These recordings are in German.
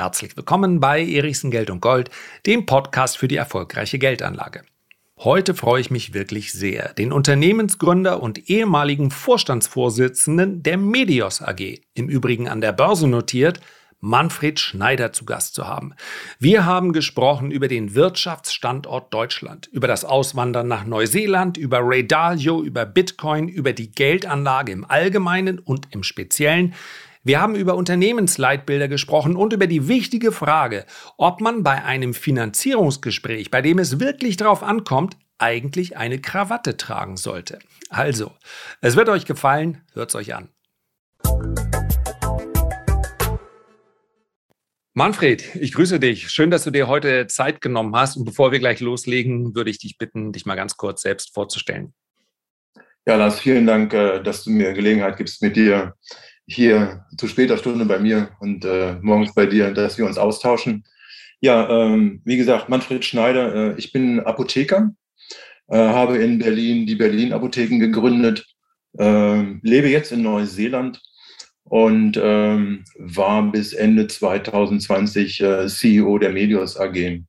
Herzlich willkommen bei Erichsen Geld und Gold, dem Podcast für die erfolgreiche Geldanlage. Heute freue ich mich wirklich sehr, den Unternehmensgründer und ehemaligen Vorstandsvorsitzenden der Medios AG, im Übrigen an der Börse notiert, Manfred Schneider zu Gast zu haben. Wir haben gesprochen über den Wirtschaftsstandort Deutschland, über das Auswandern nach Neuseeland, über Ray Dalio, über Bitcoin, über die Geldanlage im Allgemeinen und im Speziellen. Wir haben über Unternehmensleitbilder gesprochen und über die wichtige Frage, ob man bei einem Finanzierungsgespräch, bei dem es wirklich darauf ankommt, eigentlich eine Krawatte tragen sollte. Also, es wird euch gefallen, hört's euch an. Manfred, ich grüße dich. Schön, dass du dir heute Zeit genommen hast. Und bevor wir gleich loslegen, würde ich dich bitten, dich mal ganz kurz selbst vorzustellen. Ja, Lars, vielen Dank, äh, dass du mir Gelegenheit gibst, mit dir hier zu später Stunde bei mir und äh, morgens bei dir, dass wir uns austauschen. Ja, ähm, wie gesagt, Manfred Schneider, äh, ich bin Apotheker, äh, habe in Berlin die Berlin Apotheken gegründet, äh, lebe jetzt in Neuseeland und ähm, war bis Ende 2020 äh, CEO der Medios AG.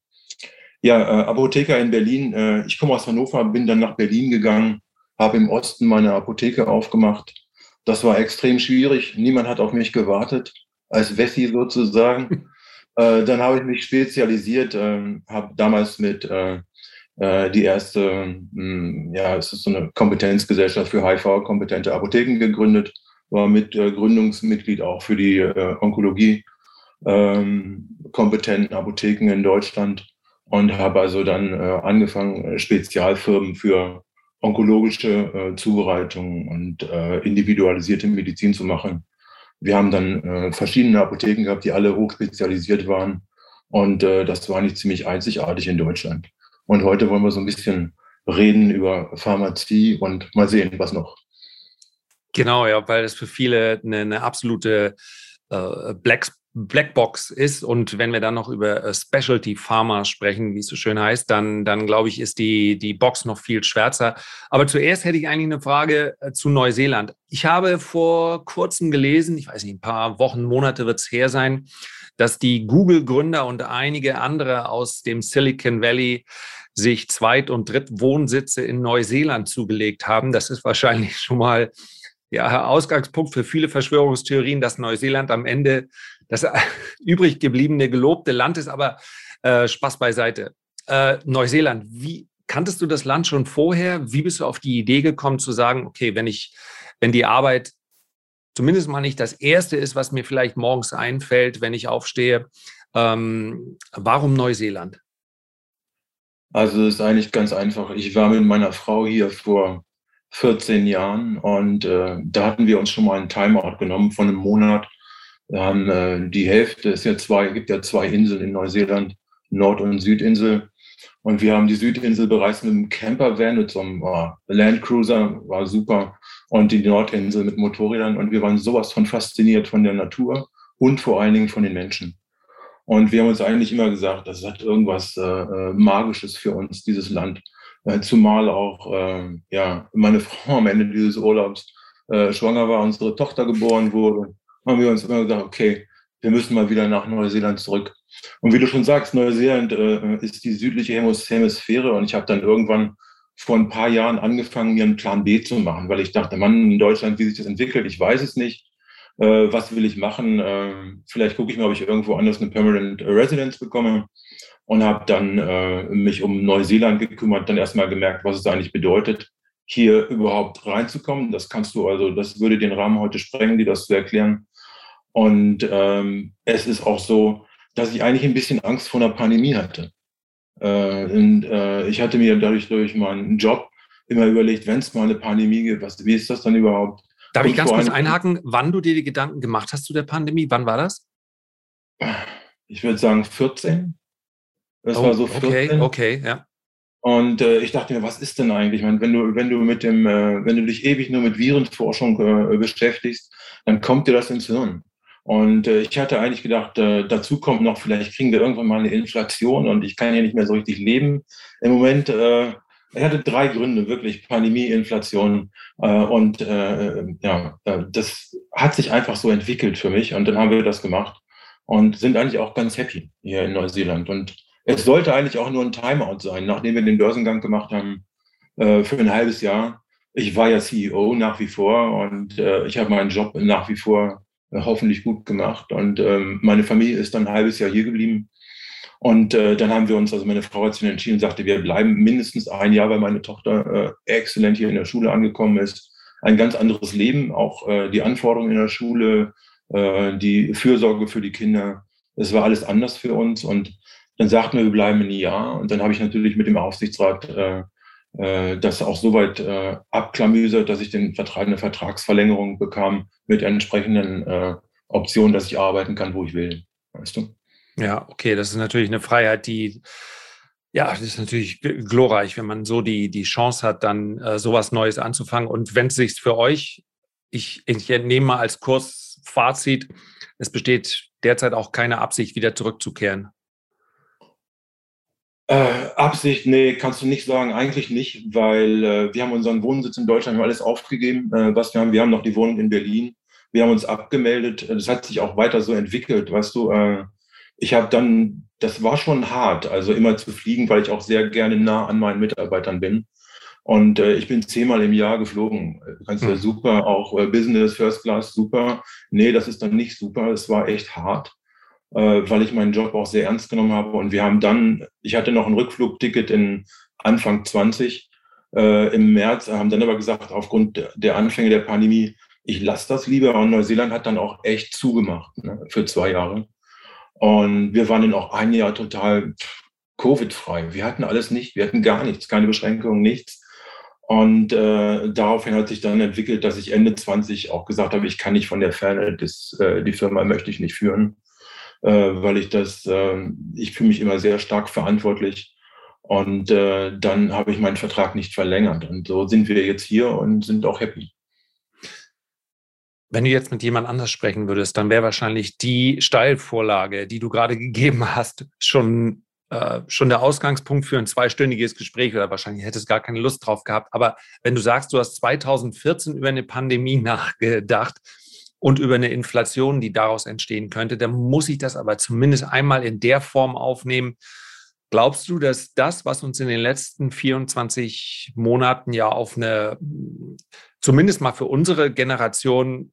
Ja, äh, Apotheker in Berlin. Äh, ich komme aus Hannover, bin dann nach Berlin gegangen, habe im Osten meine Apotheke aufgemacht. Das war extrem schwierig. Niemand hat auf mich gewartet, als Wessi sozusagen. äh, dann habe ich mich spezialisiert, äh, habe damals mit äh, äh, die erste, mh, hm, ja, es ist so eine Kompetenzgesellschaft für HIV-kompetente Apotheken gegründet war mit äh, Gründungsmitglied auch für die äh, Onkologie ähm, kompetenten Apotheken in Deutschland und habe also dann angefangen, Spezialfirmen für onkologische äh, Zubereitungen und äh, individualisierte Medizin zu machen. Wir haben dann äh, verschiedene Apotheken gehabt, die alle hochspezialisiert waren. Und äh, das war nicht ziemlich einzigartig in Deutschland. Und heute wollen wir so ein bisschen reden über Pharmazie und mal sehen, was noch. Genau, ja, weil es für viele eine, eine absolute äh, Black, Blackbox ist. Und wenn wir dann noch über äh, Specialty Pharma sprechen, wie es so schön heißt, dann, dann glaube ich, ist die, die Box noch viel schwärzer. Aber zuerst hätte ich eigentlich eine Frage äh, zu Neuseeland. Ich habe vor kurzem gelesen, ich weiß nicht, ein paar Wochen, Monate wird es her sein, dass die Google-Gründer und einige andere aus dem Silicon Valley sich Zweit- und Drittwohnsitze in Neuseeland zugelegt haben. Das ist wahrscheinlich schon mal ja, Ausgangspunkt für viele Verschwörungstheorien, dass Neuseeland am Ende das übrig gebliebene gelobte Land ist, aber äh, Spaß beiseite. Äh, Neuseeland, wie kanntest du das Land schon vorher? Wie bist du auf die Idee gekommen zu sagen, okay, wenn ich, wenn die Arbeit zumindest mal nicht das erste ist, was mir vielleicht morgens einfällt, wenn ich aufstehe, ähm, warum Neuseeland? Also es ist eigentlich ganz einfach. Ich war mit meiner Frau hier vor 14 Jahren und äh, da hatten wir uns schon mal einen Timeout genommen von einem Monat. Haben äh, die Hälfte, es ja zwei, gibt ja zwei Inseln in Neuseeland, Nord- und Südinsel. Und wir haben die Südinsel bereits mit einem Campervan, mit so einem oh, Landcruiser, war super. Und die Nordinsel mit Motorrädern. Und wir waren sowas von fasziniert von der Natur und vor allen Dingen von den Menschen. Und wir haben uns eigentlich immer gesagt, das hat irgendwas äh, äh Magisches für uns, dieses Land. Äh, zumal auch äh, ja, meine Frau am Ende dieses Urlaubs äh, schwanger war, unsere Tochter geboren wurde, haben wir uns immer gesagt, okay, wir müssen mal wieder nach Neuseeland zurück. Und wie du schon sagst, Neuseeland äh, ist die südliche Hemisphäre und ich habe dann irgendwann vor ein paar Jahren angefangen, mir einen Plan B zu machen, weil ich dachte, Mann, in Deutschland, wie sich das entwickelt, ich weiß es nicht. Äh, was will ich machen? Äh, vielleicht gucke ich mal, ob ich irgendwo anders eine Permanent Residence bekomme und habe dann äh, mich um Neuseeland gekümmert, dann erstmal gemerkt, was es eigentlich bedeutet, hier überhaupt reinzukommen. Das kannst du also, das würde den Rahmen heute sprengen, dir das zu erklären. Und ähm, es ist auch so, dass ich eigentlich ein bisschen Angst vor einer Pandemie hatte. Äh, und äh, ich hatte mir dadurch durch meinen Job immer überlegt, wenn es mal eine Pandemie gibt, was, wie ist das dann überhaupt? Darf und ich ganz kurz einhaken, wann du dir die Gedanken gemacht hast zu der Pandemie? Wann war das? Ich würde sagen 14. Das oh, war so 14. Okay, okay, ja. Und äh, ich dachte mir, was ist denn eigentlich? Ich meine, wenn du, wenn du mit dem, äh, wenn du dich ewig nur mit Virenforschung äh, beschäftigst, dann kommt dir das ins Hirn. Und äh, ich hatte eigentlich gedacht, äh, dazu kommt noch, vielleicht kriegen wir irgendwann mal eine Inflation und ich kann ja nicht mehr so richtig leben. Im Moment, äh, ich hatte drei Gründe, wirklich Pandemie, Inflation äh, und äh, ja, äh, das hat sich einfach so entwickelt für mich und dann haben wir das gemacht. und sind eigentlich auch ganz happy hier in Neuseeland. Und es sollte eigentlich auch nur ein Timeout sein, nachdem wir den Börsengang gemacht haben äh, für ein halbes Jahr. Ich war ja CEO nach wie vor und äh, ich habe meinen Job nach wie vor hoffentlich gut gemacht. Und ähm, meine Familie ist dann ein halbes Jahr hier geblieben. Und äh, dann haben wir uns, also meine Frau hat sich entschieden und sagte, wir bleiben mindestens ein Jahr, weil meine Tochter äh, exzellent hier in der Schule angekommen ist. Ein ganz anderes Leben, auch äh, die Anforderungen in der Schule, äh, die Fürsorge für die Kinder. Es war alles anders für uns. Und dann sagten wir, wir bleiben ein Jahr. Und dann habe ich natürlich mit dem Aufsichtsrat äh, das auch soweit äh, abklamüsert, dass ich den Vertrag, eine Vertragsverlängerung bekam mit entsprechenden äh, Optionen, dass ich arbeiten kann, wo ich will. Weißt du? Ja, okay, das ist natürlich eine Freiheit, die, ja, das ist natürlich glorreich, wenn man so die, die Chance hat, dann äh, sowas Neues anzufangen. Und wenn es sich für euch, ich, ich entnehme mal als Kursfazit, es besteht derzeit auch keine Absicht, wieder zurückzukehren. Äh, Absicht, nee, kannst du nicht sagen, eigentlich nicht, weil äh, wir haben unseren Wohnsitz in Deutschland, wir haben alles aufgegeben, äh, was wir haben. Wir haben noch die Wohnung in Berlin. Wir haben uns abgemeldet. Das hat sich auch weiter so entwickelt, weißt du. Äh, ich habe dann, das war schon hart, also immer zu fliegen, weil ich auch sehr gerne nah an meinen Mitarbeitern bin. Und äh, ich bin zehnmal im Jahr geflogen. Du kannst ja super, auch äh, Business, First Class, super. Nee, das ist dann nicht super. Es war echt hart, äh, weil ich meinen Job auch sehr ernst genommen habe. Und wir haben dann, ich hatte noch ein Rückflugticket in Anfang 20 äh, im März, haben dann aber gesagt, aufgrund der Anfänge der Pandemie, ich lasse das lieber. Und Neuseeland hat dann auch echt zugemacht ne, für zwei Jahre. Und wir waren dann auch ein Jahr total Covid-frei. Wir hatten alles nicht, wir hatten gar nichts, keine Beschränkungen, nichts. Und äh, daraufhin hat sich dann entwickelt, dass ich Ende 20 auch gesagt habe, ich kann nicht von der Ferne, das, äh, die Firma möchte ich nicht führen, weil ich das, äh, ich fühle mich immer sehr stark verantwortlich. Und äh, dann habe ich meinen Vertrag nicht verlängert. Und so sind wir jetzt hier und sind auch happy. Wenn du jetzt mit jemand anders sprechen würdest, dann wäre wahrscheinlich die Steilvorlage, die du gerade gegeben hast, schon, äh, schon der Ausgangspunkt für ein zweistündiges Gespräch oder wahrscheinlich hättest gar keine Lust drauf gehabt. Aber wenn du sagst, du hast 2014 über eine Pandemie nachgedacht und über eine Inflation, die daraus entstehen könnte, dann muss ich das aber zumindest einmal in der Form aufnehmen. Glaubst du, dass das, was uns in den letzten 24 Monaten ja auf eine, zumindest mal für unsere Generation,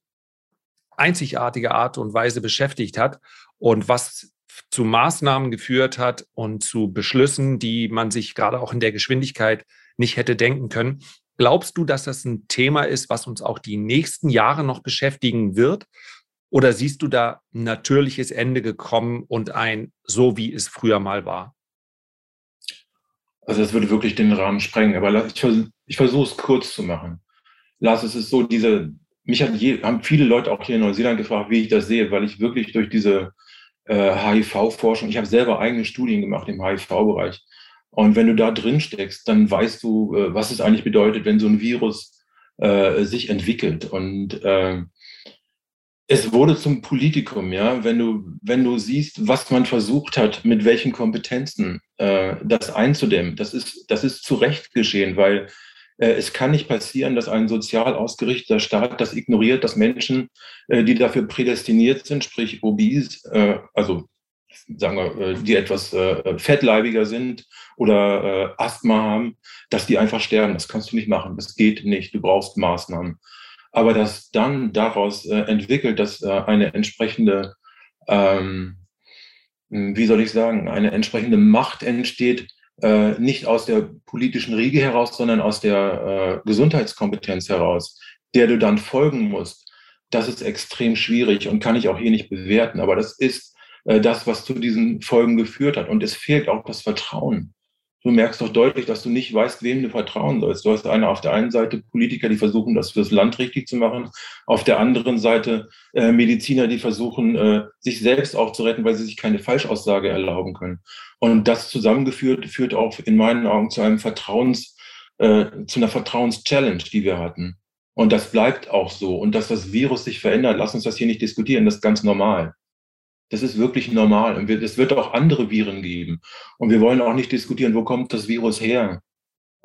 einzigartige Art und Weise beschäftigt hat und was zu Maßnahmen geführt hat und zu Beschlüssen, die man sich gerade auch in der Geschwindigkeit nicht hätte denken können. Glaubst du, dass das ein Thema ist, was uns auch die nächsten Jahre noch beschäftigen wird? Oder siehst du da ein natürliches Ende gekommen und ein so, wie es früher mal war? Also das würde wirklich den Rahmen sprengen, aber ich, versuche es kurz zu machen. Lars, es ist so, diese, mich hat je, haben viele Leute auch hier in Neuseeland gefragt, wie ich das sehe, weil ich wirklich durch diese äh, HIV-Forschung, ich habe selber eigene Studien gemacht im HIV-Bereich. Und wenn du da drin steckst, dann weißt du, äh, was es eigentlich bedeutet, wenn so ein Virus äh, sich entwickelt. Und äh, es wurde zum Politikum, ja, wenn du, wenn du siehst, was man versucht hat, mit welchen Kompetenzen äh, das einzudämmen, das ist, das ist zu Recht geschehen, weil äh, es kann nicht passieren, dass ein sozial ausgerichteter Staat das ignoriert, dass Menschen, äh, die dafür prädestiniert sind, sprich äh, also sagen wir, die etwas fettleibiger sind oder Asthma haben, dass die einfach sterben. Das kannst du nicht machen. Das geht nicht. Du brauchst Maßnahmen. Aber dass dann daraus entwickelt, dass eine entsprechende, ähm, wie soll ich sagen, eine entsprechende Macht entsteht, äh, nicht aus der politischen Riege heraus, sondern aus der äh, Gesundheitskompetenz heraus, der du dann folgen musst, das ist extrem schwierig und kann ich auch hier nicht bewerten. Aber das ist äh, das, was zu diesen Folgen geführt hat. Und es fehlt auch das Vertrauen du merkst doch deutlich, dass du nicht weißt, wem du vertrauen sollst. Du hast eine auf der einen Seite Politiker, die versuchen, das fürs Land richtig zu machen, auf der anderen Seite äh, Mediziner, die versuchen, äh, sich selbst auch zu retten, weil sie sich keine Falschaussage erlauben können. Und das zusammengeführt führt auch in meinen Augen zu einem Vertrauens, äh, zu einer Vertrauenschallenge, die wir hatten. Und das bleibt auch so. Und dass das Virus sich verändert, lass uns das hier nicht diskutieren, das ist ganz normal. Das ist wirklich normal. Und es wird auch andere Viren geben. Und wir wollen auch nicht diskutieren, wo kommt das Virus her?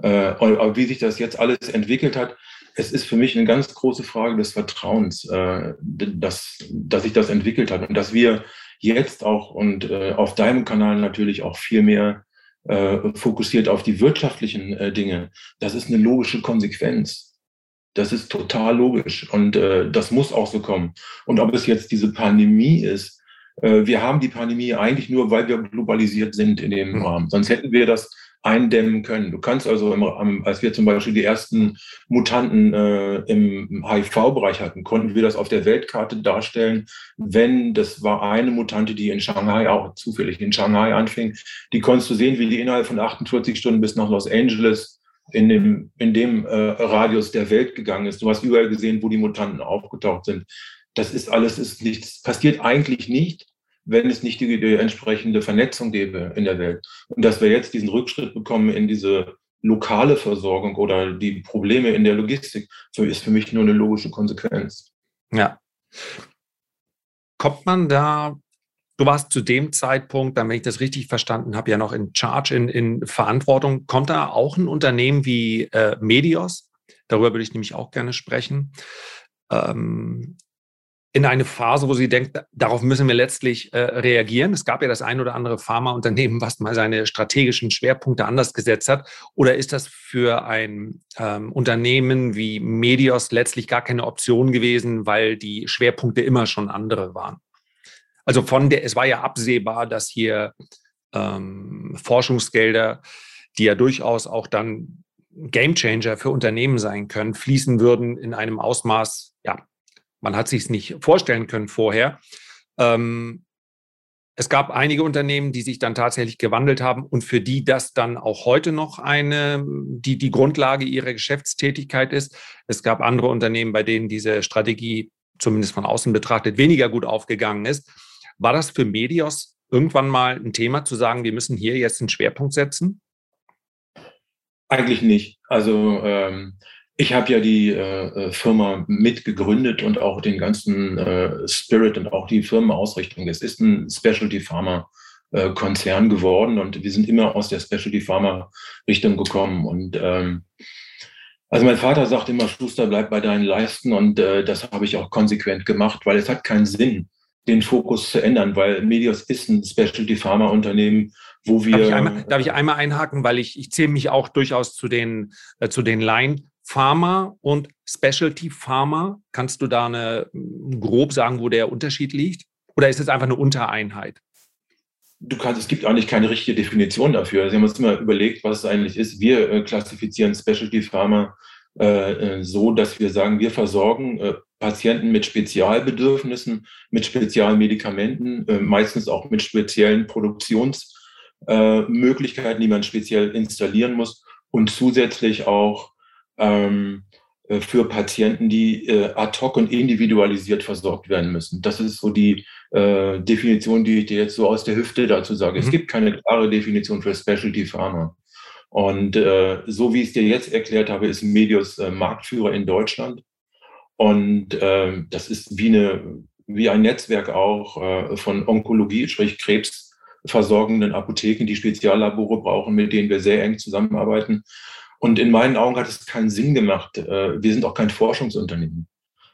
Äh, wie sich das jetzt alles entwickelt hat. Es ist für mich eine ganz große Frage des Vertrauens, äh, dass, dass sich das entwickelt hat und dass wir jetzt auch und äh, auf deinem Kanal natürlich auch viel mehr äh, fokussiert auf die wirtschaftlichen äh, Dinge. Das ist eine logische Konsequenz. Das ist total logisch und äh, das muss auch so kommen. Und ob es jetzt diese Pandemie ist, wir haben die Pandemie eigentlich nur, weil wir globalisiert sind in dem hm. Rahmen. Sonst hätten wir das eindämmen können. Du kannst also, im, als wir zum Beispiel die ersten Mutanten äh, im HIV-Bereich hatten, konnten wir das auf der Weltkarte darstellen, wenn das war eine Mutante, die in Shanghai, auch zufällig in Shanghai anfing, die konntest du sehen, wie die innerhalb von 48 Stunden bis nach Los Angeles in dem, in dem äh, Radius der Welt gegangen ist. Du hast überall gesehen, wo die Mutanten aufgetaucht sind. Das ist alles, ist nichts, passiert eigentlich nicht wenn es nicht die, die entsprechende Vernetzung gäbe in der Welt. Und dass wir jetzt diesen Rückschritt bekommen in diese lokale Versorgung oder die Probleme in der Logistik, ist für mich nur eine logische Konsequenz. Ja. Kommt man da, du warst zu dem Zeitpunkt, wenn ich das richtig verstanden habe, ja noch in Charge, in, in Verantwortung. Kommt da auch ein Unternehmen wie äh, Medios? Darüber würde ich nämlich auch gerne sprechen. Ähm, in eine Phase, wo sie denkt, darauf müssen wir letztlich äh, reagieren. Es gab ja das ein oder andere Pharmaunternehmen, was mal seine strategischen Schwerpunkte anders gesetzt hat. Oder ist das für ein ähm, Unternehmen wie Medios letztlich gar keine Option gewesen, weil die Schwerpunkte immer schon andere waren? Also von der, es war ja absehbar, dass hier ähm, Forschungsgelder, die ja durchaus auch dann Gamechanger für Unternehmen sein können, fließen würden in einem Ausmaß, man hat sich es nicht vorstellen können vorher. Ähm, es gab einige Unternehmen, die sich dann tatsächlich gewandelt haben und für die das dann auch heute noch eine, die, die Grundlage ihrer Geschäftstätigkeit ist. Es gab andere Unternehmen, bei denen diese Strategie zumindest von außen betrachtet weniger gut aufgegangen ist. War das für Medios irgendwann mal ein Thema zu sagen, wir müssen hier jetzt einen Schwerpunkt setzen? Eigentlich nicht. Also ähm, ich habe ja die äh, äh, Firma mitgegründet und auch den ganzen äh, Spirit und auch die Firmenausrichtung. Es ist ein Specialty Pharma äh, Konzern geworden und wir sind immer aus der Specialty Pharma Richtung gekommen. Und ähm, also mein Vater sagt immer, Schuster, bleib bei deinen Leisten und äh, das habe ich auch konsequent gemacht, weil es hat keinen Sinn, den Fokus zu ändern, weil Medios ist ein Specialty Pharma Unternehmen, wo wir. Darf ich einmal, darf ich einmal einhaken, weil ich, ich zähle mich auch durchaus zu den, äh, zu den Laien. Pharma und Specialty Pharma. Kannst du da eine, grob sagen, wo der Unterschied liegt? Oder ist es einfach eine Untereinheit? Du kannst, es gibt eigentlich keine richtige Definition dafür. Sie haben uns immer überlegt, was es eigentlich ist. Wir äh, klassifizieren Specialty Pharma äh, äh, so, dass wir sagen, wir versorgen äh, Patienten mit Spezialbedürfnissen, mit Spezialmedikamenten, äh, meistens auch mit speziellen Produktionsmöglichkeiten, die man speziell installieren muss und zusätzlich auch ähm, äh, für Patienten, die äh, ad hoc und individualisiert versorgt werden müssen. Das ist so die äh, Definition, die ich dir jetzt so aus der Hüfte dazu sage. Mhm. Es gibt keine klare Definition für Specialty Pharma. Und äh, so wie ich es dir jetzt erklärt habe, ist Medius äh, Marktführer in Deutschland. Und äh, das ist wie, eine, wie ein Netzwerk auch äh, von Onkologie, sprich krebsversorgenden Apotheken, die Speziallabore brauchen, mit denen wir sehr eng zusammenarbeiten. Und in meinen Augen hat es keinen Sinn gemacht. Äh, wir sind auch kein Forschungsunternehmen.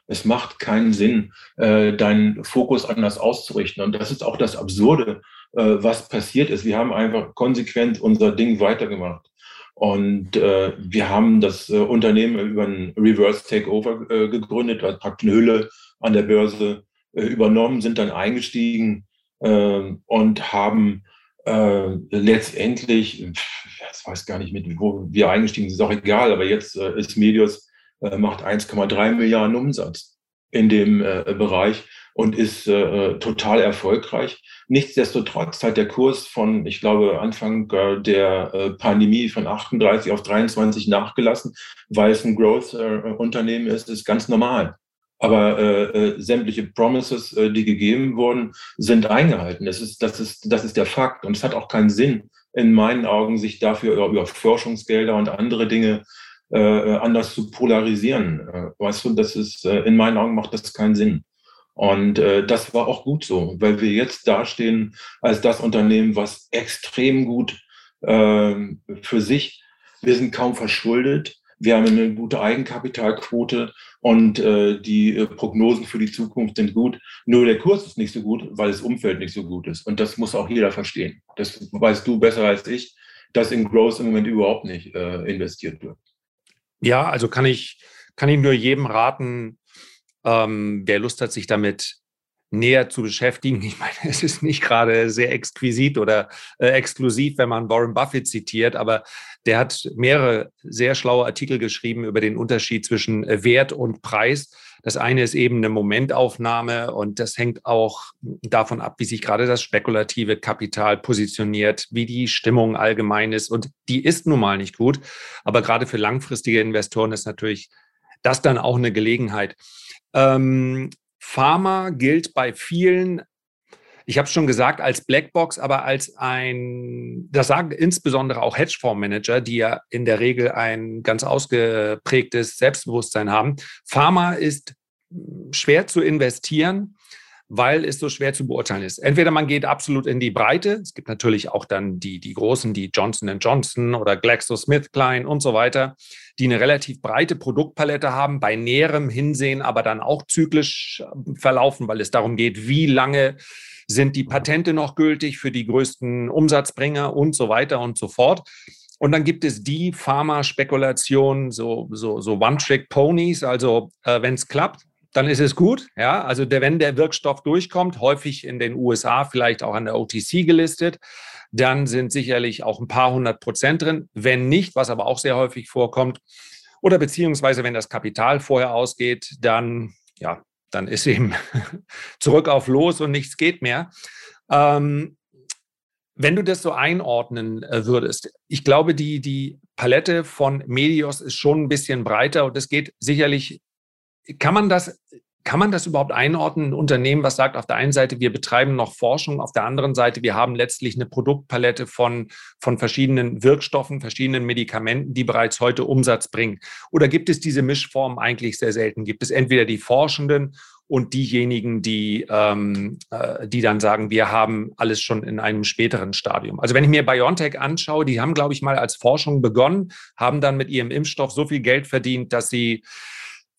Es macht keinen Sinn, äh, deinen Fokus anders auszurichten. Und das ist auch das Absurde, äh, was passiert ist. Wir haben einfach konsequent unser Ding weitergemacht. Und wir haben das Unternehmen über ein Reverse Takeover gegründet, also praktisch eine Hülle an der Börse übernommen, sind dann eingestiegen und haben letztendlich ich weiß gar nicht, mit wo wir eingestiegen sind, ist auch egal, aber jetzt äh, ist Medius, äh, macht 1,3 Milliarden Umsatz in dem äh, Bereich und ist äh, total erfolgreich. Nichtsdestotrotz hat der Kurs von, ich glaube, Anfang äh, der äh, Pandemie von 38 auf 23 nachgelassen, weil es ein Growth-Unternehmen ist, ist ganz normal. Aber äh, äh, sämtliche Promises, äh, die gegeben wurden, sind eingehalten. Das ist, das, ist, das ist der Fakt. Und es hat auch keinen Sinn, in meinen Augen, sich dafür über Forschungsgelder und andere Dinge äh, anders zu polarisieren. Äh, weißt du, das ist, äh, in meinen Augen macht das keinen Sinn. Und äh, das war auch gut so, weil wir jetzt dastehen als das Unternehmen, was extrem gut äh, für sich, wir sind kaum verschuldet, Wir haben eine gute Eigenkapitalquote und äh, die äh, Prognosen für die Zukunft sind gut. Nur der Kurs ist nicht so gut, weil das Umfeld nicht so gut ist. Und das muss auch jeder verstehen. Das weißt du besser als ich, dass in Growth im Moment überhaupt nicht äh, investiert wird. Ja, also kann ich, kann ich nur jedem raten, ähm, der Lust hat, sich damit näher zu beschäftigen. Ich meine, es ist nicht gerade sehr exquisit oder äh, exklusiv, wenn man Warren Buffett zitiert, aber der hat mehrere sehr schlaue Artikel geschrieben über den Unterschied zwischen äh, Wert und Preis. Das eine ist eben eine Momentaufnahme und das hängt auch davon ab, wie sich gerade das spekulative Kapital positioniert, wie die Stimmung allgemein ist. Und die ist nun mal nicht gut. Aber gerade für langfristige Investoren ist natürlich das dann auch eine Gelegenheit. Ähm, Pharma gilt bei vielen, ich habe es schon gesagt, als Blackbox, aber als ein, das sagen insbesondere auch Hedgefondsmanager, die ja in der Regel ein ganz ausgeprägtes Selbstbewusstsein haben. Pharma ist schwer zu investieren weil es so schwer zu beurteilen ist. Entweder man geht absolut in die Breite, es gibt natürlich auch dann die, die großen, die Johnson Johnson oder GlaxoSmithKline und so weiter, die eine relativ breite Produktpalette haben, bei näherem Hinsehen aber dann auch zyklisch äh, verlaufen, weil es darum geht, wie lange sind die Patente noch gültig für die größten Umsatzbringer und so weiter und so fort. Und dann gibt es die Pharma-Spekulation, so, so, so One-Trick-Ponies. Also, äh, wenn es klappt, dann ist es gut. Ja, also der, wenn der Wirkstoff durchkommt, häufig in den USA vielleicht auch an der OTC gelistet, dann sind sicherlich auch ein paar hundert Prozent drin. Wenn nicht, was aber auch sehr häufig vorkommt, oder beziehungsweise wenn das Kapital vorher ausgeht, dann, ja, dann ist eben zurück auf los und nichts geht mehr. Ähm, wenn du das so einordnen äh, würdest, ich glaube, die, die Palette von Medios ist schon ein bisschen breiter und es geht sicherlich kann man das, kann man das überhaupt einordnen? Ein Unternehmen, was sagt, auf der einen Seite, wir betreiben noch Forschung, auf der anderen Seite, wir haben letztlich eine Produktpalette von, von verschiedenen Wirkstoffen, verschiedenen Medikamenten, die bereits heute Umsatz bringen? Oder gibt es diese Mischform eigentlich sehr selten? Gibt es entweder die Forschenden und diejenigen, die, ähm, äh, die dann sagen, wir haben alles schon in einem späteren Stadium. Also wenn ich mir BioNTech anschaue, die haben, glaube ich, mal als Forschung begonnen, haben dann mit ihrem Impfstoff so viel Geld verdient, dass sie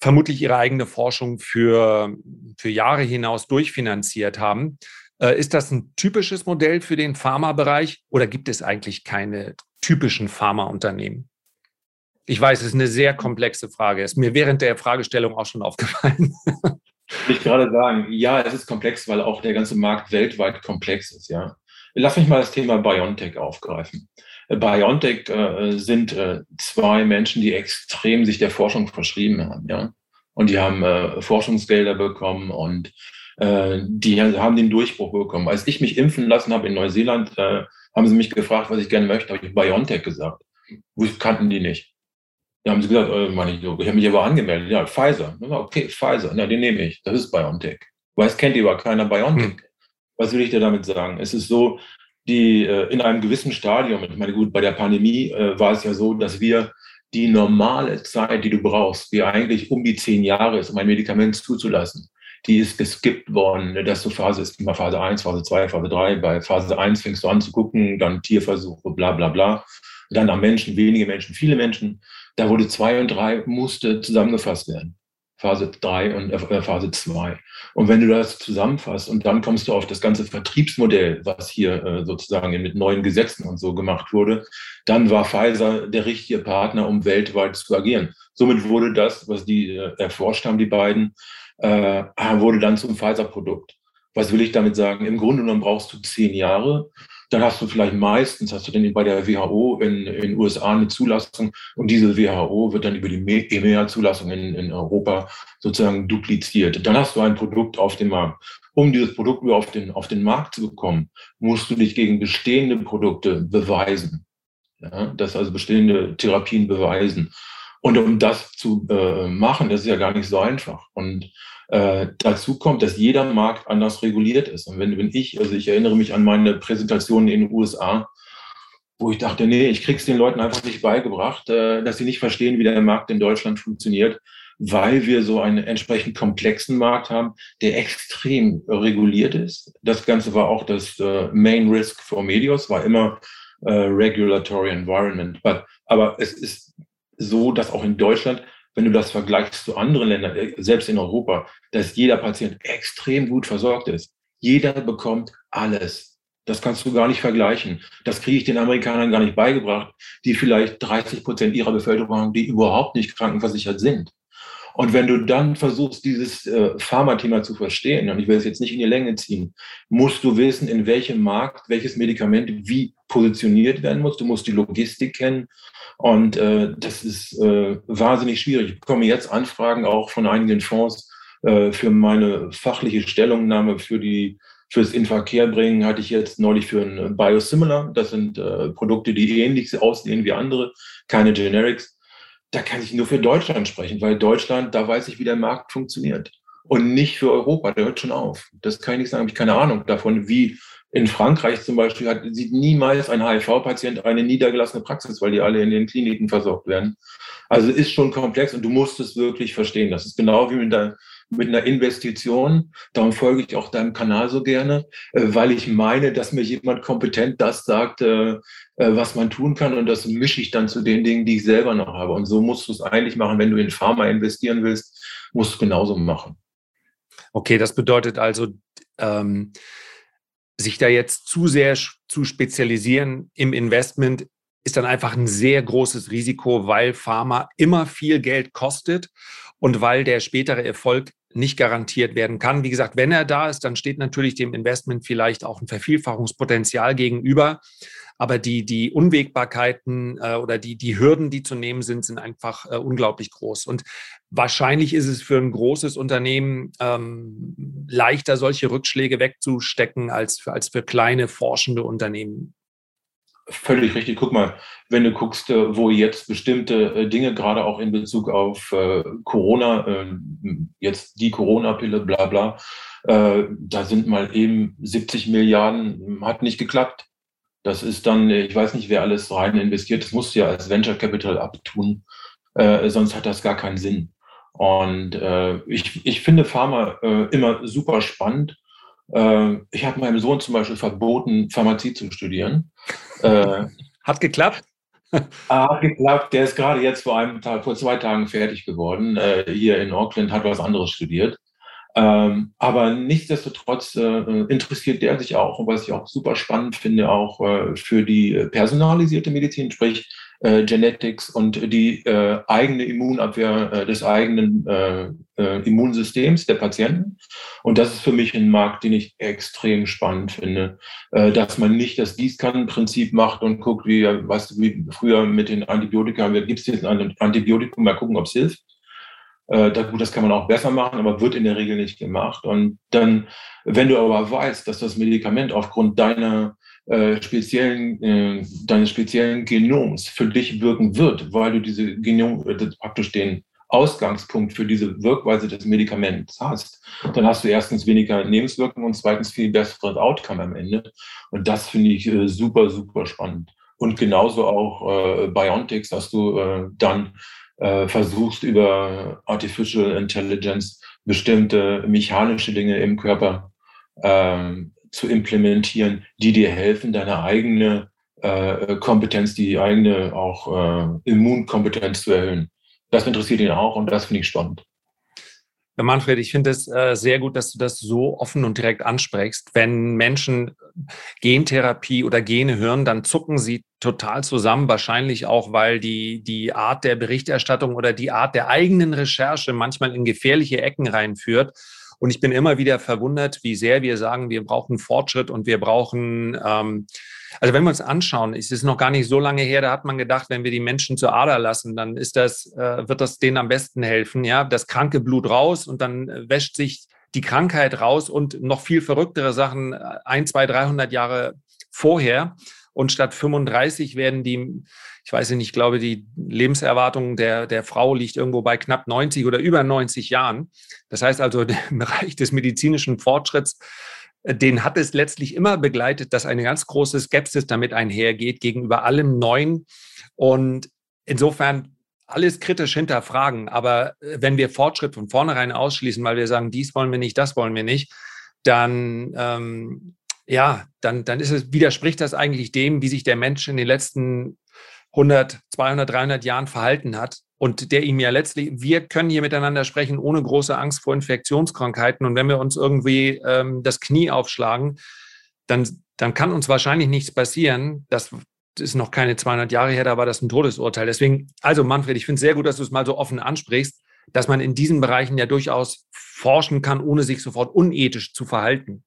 vermutlich ihre eigene Forschung für, für Jahre hinaus durchfinanziert haben. Äh, ist das ein typisches Modell für den Pharmabereich oder gibt es eigentlich keine typischen Pharmaunternehmen? Ich weiß, es ist eine sehr komplexe Frage. Ist mir während der Fragestellung auch schon aufgefallen. Ich gerade sagen, ja, es ist komplex, weil auch der ganze Markt weltweit komplex ist, ja. Lass mich mal das Thema BioNTech aufgreifen. BioNTech äh, sind äh, zwei Menschen, die extrem sich der Forschung verschrieben haben, ja. Und die haben äh, Forschungsgelder bekommen und äh, die haben den Durchbruch bekommen. Als ich mich impfen lassen habe in Neuseeland, äh, haben sie mich gefragt, was ich gerne möchte, habe ich BioNTech gesagt. Wo kannten die nicht. Da haben sie gesagt, äh, meine ich, ich habe mich aber angemeldet. Ja, Pfizer. Okay, Pfizer. Ja, den nehme ich. Das ist BioNTech. Weiß kennt ihr aber keiner BioNTech. Hm. Was will ich dir damit sagen? Es ist so, die äh, in einem gewissen Stadium, ich meine, gut, bei der Pandemie äh, war es ja so, dass wir die normale Zeit, die du brauchst, die eigentlich um die zehn Jahre ist, um ein Medikament zuzulassen, die ist geskippt worden. dass du Phase ist immer Phase 1, Phase 2, Phase 3. Bei Phase 1 fängst du an zu gucken, dann Tierversuche, bla bla bla. Dann am Menschen, wenige Menschen, viele Menschen. Da wurde 2 und 3 musste zusammengefasst werden. Phase 3 und äh, Phase 2. Und wenn du das zusammenfasst und dann kommst du auf das ganze Vertriebsmodell, was hier äh, sozusagen mit neuen Gesetzen und so gemacht wurde, dann war Pfizer der richtige Partner, um weltweit zu agieren. Somit wurde das, was die äh, erforscht haben, die beiden, äh, wurde dann zum Pfizer-Produkt. Was will ich damit sagen? Im Grunde genommen brauchst du zehn Jahre dann hast du vielleicht meistens, hast du dann bei der WHO in den USA eine Zulassung und diese WHO wird dann über die EMEA-Zulassung in, in Europa sozusagen dupliziert. Dann hast du ein Produkt auf dem Markt. Um dieses Produkt auf den, auf den Markt zu bekommen, musst du dich gegen bestehende Produkte beweisen. Ja, das also bestehende Therapien beweisen. Und um das zu äh, machen, das ist ja gar nicht so einfach. Und äh, dazu kommt, dass jeder Markt anders reguliert ist. Und wenn, wenn ich, also ich erinnere mich an meine Präsentationen in den USA, wo ich dachte, nee, ich krieg's den Leuten einfach nicht beigebracht, äh, dass sie nicht verstehen, wie der Markt in Deutschland funktioniert, weil wir so einen entsprechend komplexen Markt haben, der extrem reguliert ist. Das Ganze war auch das äh, Main Risk for Medios, war immer äh, Regulatory Environment. But, aber es ist so, dass auch in Deutschland, wenn du das vergleichst zu anderen Ländern, äh, selbst in Europa, dass jeder Patient extrem gut versorgt ist. Jeder bekommt alles. Das kannst du gar nicht vergleichen. Das kriege ich den Amerikanern gar nicht beigebracht, die vielleicht 30 Prozent ihrer Bevölkerung haben, die überhaupt nicht krankenversichert sind. Und wenn du dann versuchst, dieses äh, Pharmathema zu verstehen, und ich will es jetzt nicht in die Länge ziehen, musst du wissen, in welchem Markt welches Medikament wie positioniert werden muss. Du musst die Logistik kennen. Und äh, das ist äh, wahnsinnig schwierig. Ich bekomme jetzt Anfragen auch von einigen Fonds äh, für meine fachliche Stellungnahme für die Fürs Inverkehr bringen hatte ich jetzt neulich für ein Biosimilar. Das sind äh, Produkte, die ähnlich aussehen wie andere, keine Generics da kann ich nur für Deutschland sprechen, weil Deutschland, da weiß ich, wie der Markt funktioniert. Und nicht für Europa, der hört schon auf. Das kann ich nicht sagen, habe ich keine Ahnung davon, wie in Frankreich zum Beispiel hat, sieht niemals ein HIV-Patient eine niedergelassene Praxis, weil die alle in den Kliniken versorgt werden. Also ist schon komplex und du musst es wirklich verstehen. Das ist genau wie mit der, mit einer Investition. Darum folge ich auch deinem Kanal so gerne, äh, weil ich meine, dass mir jemand kompetent das sagt, äh, äh, was man tun kann. Und das mische ich dann zu den Dingen, die ich selber noch habe. Und so musst du es eigentlich machen. Wenn du in Pharma investieren willst, musst du genauso machen. Okay, das bedeutet also, ähm, sich da jetzt zu sehr zu spezialisieren im Investment ist dann einfach ein sehr großes Risiko, weil Pharma immer viel Geld kostet und weil der spätere Erfolg nicht garantiert werden kann. Wie gesagt, wenn er da ist, dann steht natürlich dem Investment vielleicht auch ein Vervielfachungspotenzial gegenüber. Aber die, die Unwägbarkeiten äh, oder die, die Hürden, die zu nehmen sind, sind einfach äh, unglaublich groß. Und wahrscheinlich ist es für ein großes Unternehmen ähm, leichter, solche Rückschläge wegzustecken, als für, als für kleine forschende Unternehmen. Völlig richtig. Guck mal, wenn du guckst, äh, wo jetzt bestimmte äh, Dinge, gerade auch in Bezug auf äh, Corona, jetzt die Corona-Pille, bla bla, da sind mal eben 70 Milliarden, hat nicht geklappt. Das ist dann, ich weiß nicht, wer alles rein investiert, das musst du ja als Venture Capital abtun, sonst hat das gar keinen Sinn. Und ich, ich finde Pharma immer super spannend. ich habe meinem Sohn zum Beispiel verboten, Pharmazie zu studieren äh, Hat geklappt? Hat geklappt. Der ist gerade jetzt vor einem Tag, vor zwei Tagen fertig geworden. Äh, hier in Auckland hat was anderes studiert. Ähm, aber nichtsdestotrotz äh, interessiert der sich auch, und was ich auch super spannend finde, auch äh, für die personalisierte Medizin, sprich äh, Genetics und die äh, eigene Immunabwehr äh, des eigenen äh, äh, Immunsystems der Patienten. Und das ist für mich ein Markt, den ich extrem spannend finde, äh, dass man nicht das Gießkannenprinzip macht und guckt, wie, weißt du, wie früher mit den Antibiotika, gibt es jetzt ein Antibiotikum, mal gucken, ob es hilft. Äh, gut, das kann man auch besser machen, aber wird in der Regel nicht gemacht. Und dann, wenn du aber weißt, dass das Medikament aufgrund deiner äh, speziellen, äh, deines speziellen Genoms für dich wirken wird, weil du diese Genom, äh, praktisch den Ausgangspunkt für diese Wirkweise des Medikaments hast, dann hast du erstens weniger Nebenwirkungen und zweitens viel besseres Outcome am Ende. Und das finde ich äh, super, super spannend. Und genauso auch äh, Biontix, dass du äh, dann äh, versuchst über Artificial Intelligence bestimmte mechanische Dinge im Körper ähm, zu implementieren, die dir helfen, deine eigene äh, Kompetenz, die eigene auch äh, Immunkompetenz zu erhöhen. Das interessiert ihn auch und das finde ich spannend. Manfred, ich finde es äh, sehr gut, dass du das so offen und direkt ansprichst. Wenn Menschen Gentherapie oder Gene hören, dann zucken sie total zusammen, wahrscheinlich auch, weil die, die Art der Berichterstattung oder die Art der eigenen Recherche manchmal in gefährliche Ecken reinführt. Und ich bin immer wieder verwundert, wie sehr wir sagen, wir brauchen Fortschritt und wir brauchen, ähm, also wenn wir uns anschauen, es ist noch gar nicht so lange her, da hat man gedacht, wenn wir die Menschen zur Ader lassen, dann ist das, äh, wird das denen am besten helfen, ja, das kranke Blut raus und dann wäscht sich die Krankheit raus und noch viel verrücktere Sachen äh, ein, zwei, 300 Jahre vorher. Und statt 35 werden die, ich weiß nicht, ich glaube, die Lebenserwartung der, der Frau liegt irgendwo bei knapp 90 oder über 90 Jahren. Das heißt also, im Bereich des medizinischen Fortschritts, äh, den hat es letztlich immer begleitet, dass eine ganz große Skepsis damit einhergeht gegenüber allem Neuen. Und insofern alles kritisch hinterfragen. Aber äh, wenn wir Fortschritt von vornherein ausschließen, weil wir sagen, dies wollen wir nicht, das wollen wir nicht, dann ähm, ja, dann, dann ist es, widerspricht das eigentlich dem, wie sich der Mensch in den letzten 100, 200, 300 Jahren verhalten hat und der ihm ja letztlich, wir können hier miteinander sprechen ohne große Angst vor Infektionskrankheiten und wenn wir uns irgendwie ähm, das Knie aufschlagen, dann, dann kann uns wahrscheinlich nichts passieren. Das ist noch keine 200 Jahre her, da war das ein Todesurteil. Deswegen, also Manfred, ich finde es sehr gut, dass du es mal so offen ansprichst, dass man in diesen Bereichen ja durchaus forschen kann, ohne sich sofort unethisch zu verhalten.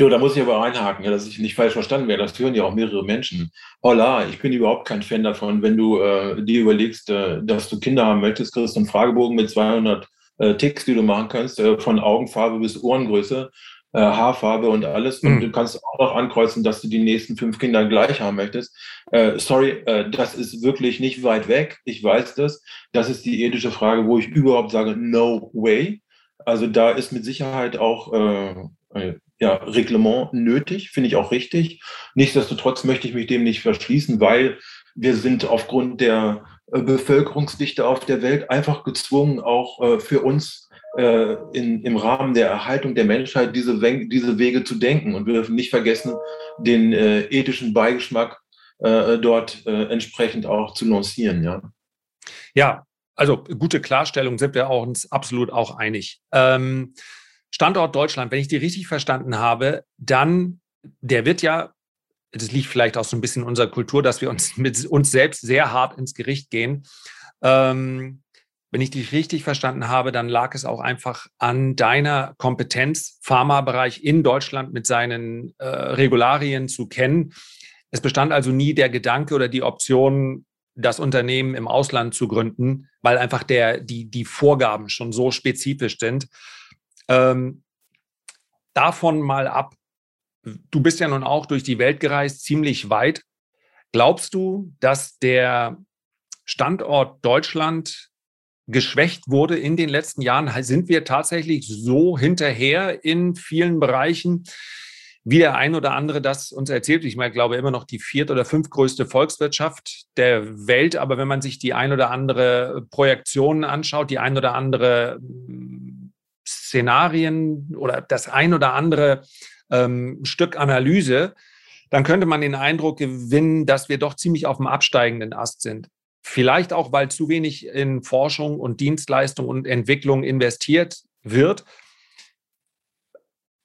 Jo, da muss ich aber einhaken, ja, dass ich nicht falsch verstanden werde. Das hören ja auch mehrere Menschen. Holla, ich bin überhaupt kein Fan davon, wenn du äh, dir überlegst, äh, dass du Kinder haben möchtest, kriegst du einen Fragebogen mit 200 äh, Ticks, die du machen kannst, äh, von Augenfarbe bis Ohrengröße, äh, Haarfarbe und alles. Mhm. Und du kannst auch noch ankreuzen, dass du die nächsten fünf Kinder gleich haben möchtest. Äh, sorry, äh, das ist wirklich nicht weit weg. Ich weiß das. Das ist die ethische Frage, wo ich überhaupt sage, no way. Also da ist mit Sicherheit auch äh, ja, Reglement nötig, finde ich auch richtig. Nichtsdestotrotz möchte ich mich dem nicht verschließen, weil wir sind aufgrund der äh, Bevölkerungsdichte auf der Welt einfach gezwungen, auch äh, für uns äh, in, im Rahmen der Erhaltung der Menschheit diese, diese Wege zu denken. Und wir dürfen nicht vergessen, den ethischen Beigeschmack dort entsprechend auch zu lancieren. Ja. ja, also gute Klarstellung sind wir auch uns absolut auch einig. Ähm, Standort Deutschland, wenn ich die richtig verstanden habe, dann, der wird ja, das liegt vielleicht auch so ein bisschen in unserer Kultur, dass wir uns mit uns selbst sehr hart ins Gericht gehen. Ähm, wenn ich dich richtig verstanden habe, dann lag es auch einfach an deiner Kompetenz, Pharmabereich in Deutschland mit seinen äh, Regularien zu kennen. Es bestand also nie der Gedanke oder die Option, das Unternehmen im Ausland zu gründen, weil einfach der, die, die Vorgaben schon so spezifisch sind. Ähm, davon mal ab, du bist ja nun auch durch die Welt gereist, ziemlich weit. Glaubst du, dass der Standort Deutschland geschwächt wurde in den letzten Jahren? Sind wir tatsächlich so hinterher in vielen Bereichen, wie der ein oder andere das uns erzählt? Ich meine, glaube immer noch die viert- oder fünftgrößte Volkswirtschaft der Welt. Aber wenn man sich die ein oder andere Projektion anschaut, die ein oder andere Szenarien oder das ein oder andere ähm, Stück Analyse, dann könnte man den Eindruck gewinnen, dass wir doch ziemlich auf dem absteigenden Ast sind. Vielleicht auch, weil zu wenig in Forschung und Dienstleistung und Entwicklung investiert wird.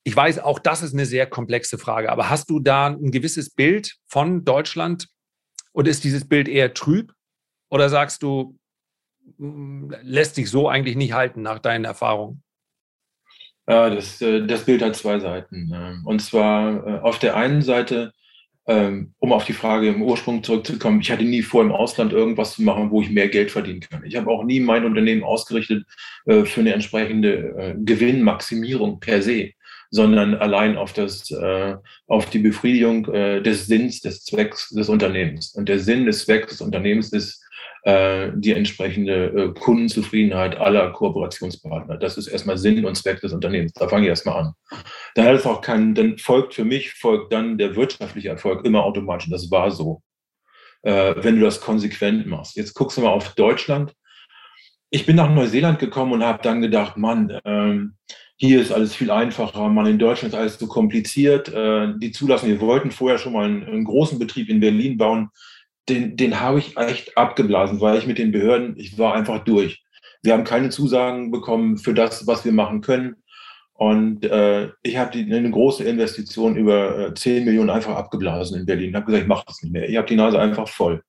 Ich weiß, auch das ist eine sehr komplexe Frage, aber hast du da ein gewisses Bild von Deutschland und ist dieses Bild eher trüb? Oder sagst du, lässt sich so eigentlich nicht halten nach deinen Erfahrungen? Das, äh, das Bild hat zwei Seiten. Ähm, und zwar äh, auf der einen Seite, ähm, um auf die Frage im Ursprung zurückzukommen, ich hatte nie vor, im Ausland irgendwas zu machen, wo ich mehr Geld verdienen kann. Ich habe auch nie mein Unternehmen ausgerichtet äh, für eine entsprechende Gewinnmaximierung per se, sondern allein auf, das, auf die Befriedigung des Sinns, des Zwecks des Unternehmens. Und der Sinn des Zwecks des Unternehmens ist, äh, die entsprechende äh, Kundenzufriedenheit aller Kooperationspartner. Das ist erstmal Sinn und Zweck des Unternehmens. Da fange ich erstmal an. Dann hat es auch keinen, dann folgt für mich, folgt dann der wirtschaftliche Erfolg immer automatisch. Das war so. Äh, wenn du das konsequent machst. Jetzt guckst du mal auf Deutschland. Ich bin nach Neuseeland gekommen und habe dann gedacht, Mann, ähm, hier ist alles viel einfacher, man in Deutschland ist alles so kompliziert. Äh, die Zulassung, wir wollten vorher schon mal einen, einen, großen Betrieb in Berlin bauen den, den habe ich echt abgeblasen, weil ich mit den Behörden, ich war einfach durch. Wir haben keine Zusagen bekommen für das, was wir machen können. Und äh, ich habe eine große Investition über äh, 10 Millionen einfach abgeblasen in Berlin. Ich habe gesagt, ich mache das nicht mehr. Ich habe die Nase einfach voll.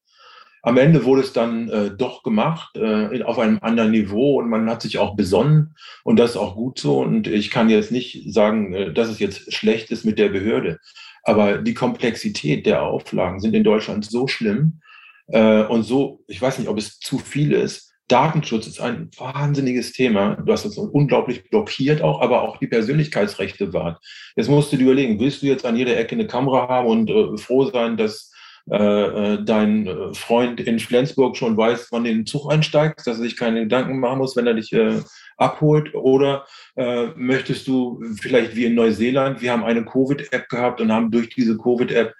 Am Ende wurde es dann äh, doch gemacht, äh, auf einem anderen Niveau und man hat sich auch besonnen und das ist auch gut so. Und ich kann jetzt nicht sagen, äh, dass es jetzt schlecht ist mit der Behörde. Aber die Komplexität der Auflagen sind in Deutschland so schlimm äh, und so, ich weiß nicht, ob es zu viel ist. Datenschutz ist ein wahnsinniges Thema. Du hast das unglaublich blockiert auch, aber auch die Persönlichkeitsrechte wahrt. Jetzt musst du dir überlegen, willst du jetzt an jeder Ecke eine Kamera haben und äh, froh sein, dass äh, äh dein äh, Freund in Flensburg schon weiß, wann du in den Zug einsteigst, dass er sich keine Gedanken machen muss, wenn er dich äh, abholt? Oder äh, möchtest du vielleicht wie in Neuseeland, wir haben eine Covid-App gehabt und haben durch diese Covid-App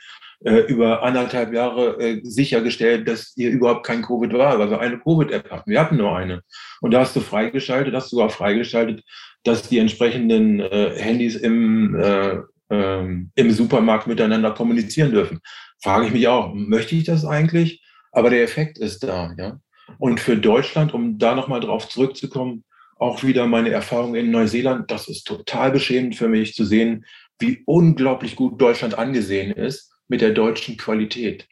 äh, über anderthalb Jahre äh, sichergestellt, dass hier überhaupt kein Covid war, weil wir eine Covid-App hatten. Wir hatten nur eine. Und da hast du freigeschaltet, hast du sogar freigeschaltet, dass die entsprechenden äh, Handys im, äh, ähm, im Supermarkt miteinander kommunizieren dürfen. Frage ich mich auch, möchte ich das eigentlich? Aber der Effekt ist da, ja. Und für Deutschland, um da nochmal drauf zurückzukommen, auch wieder meine Erfahrung in Neuseeland, das ist total beschämend für mich zu sehen, wie unglaublich gut Deutschland angesehen ist mit der deutschen Qualität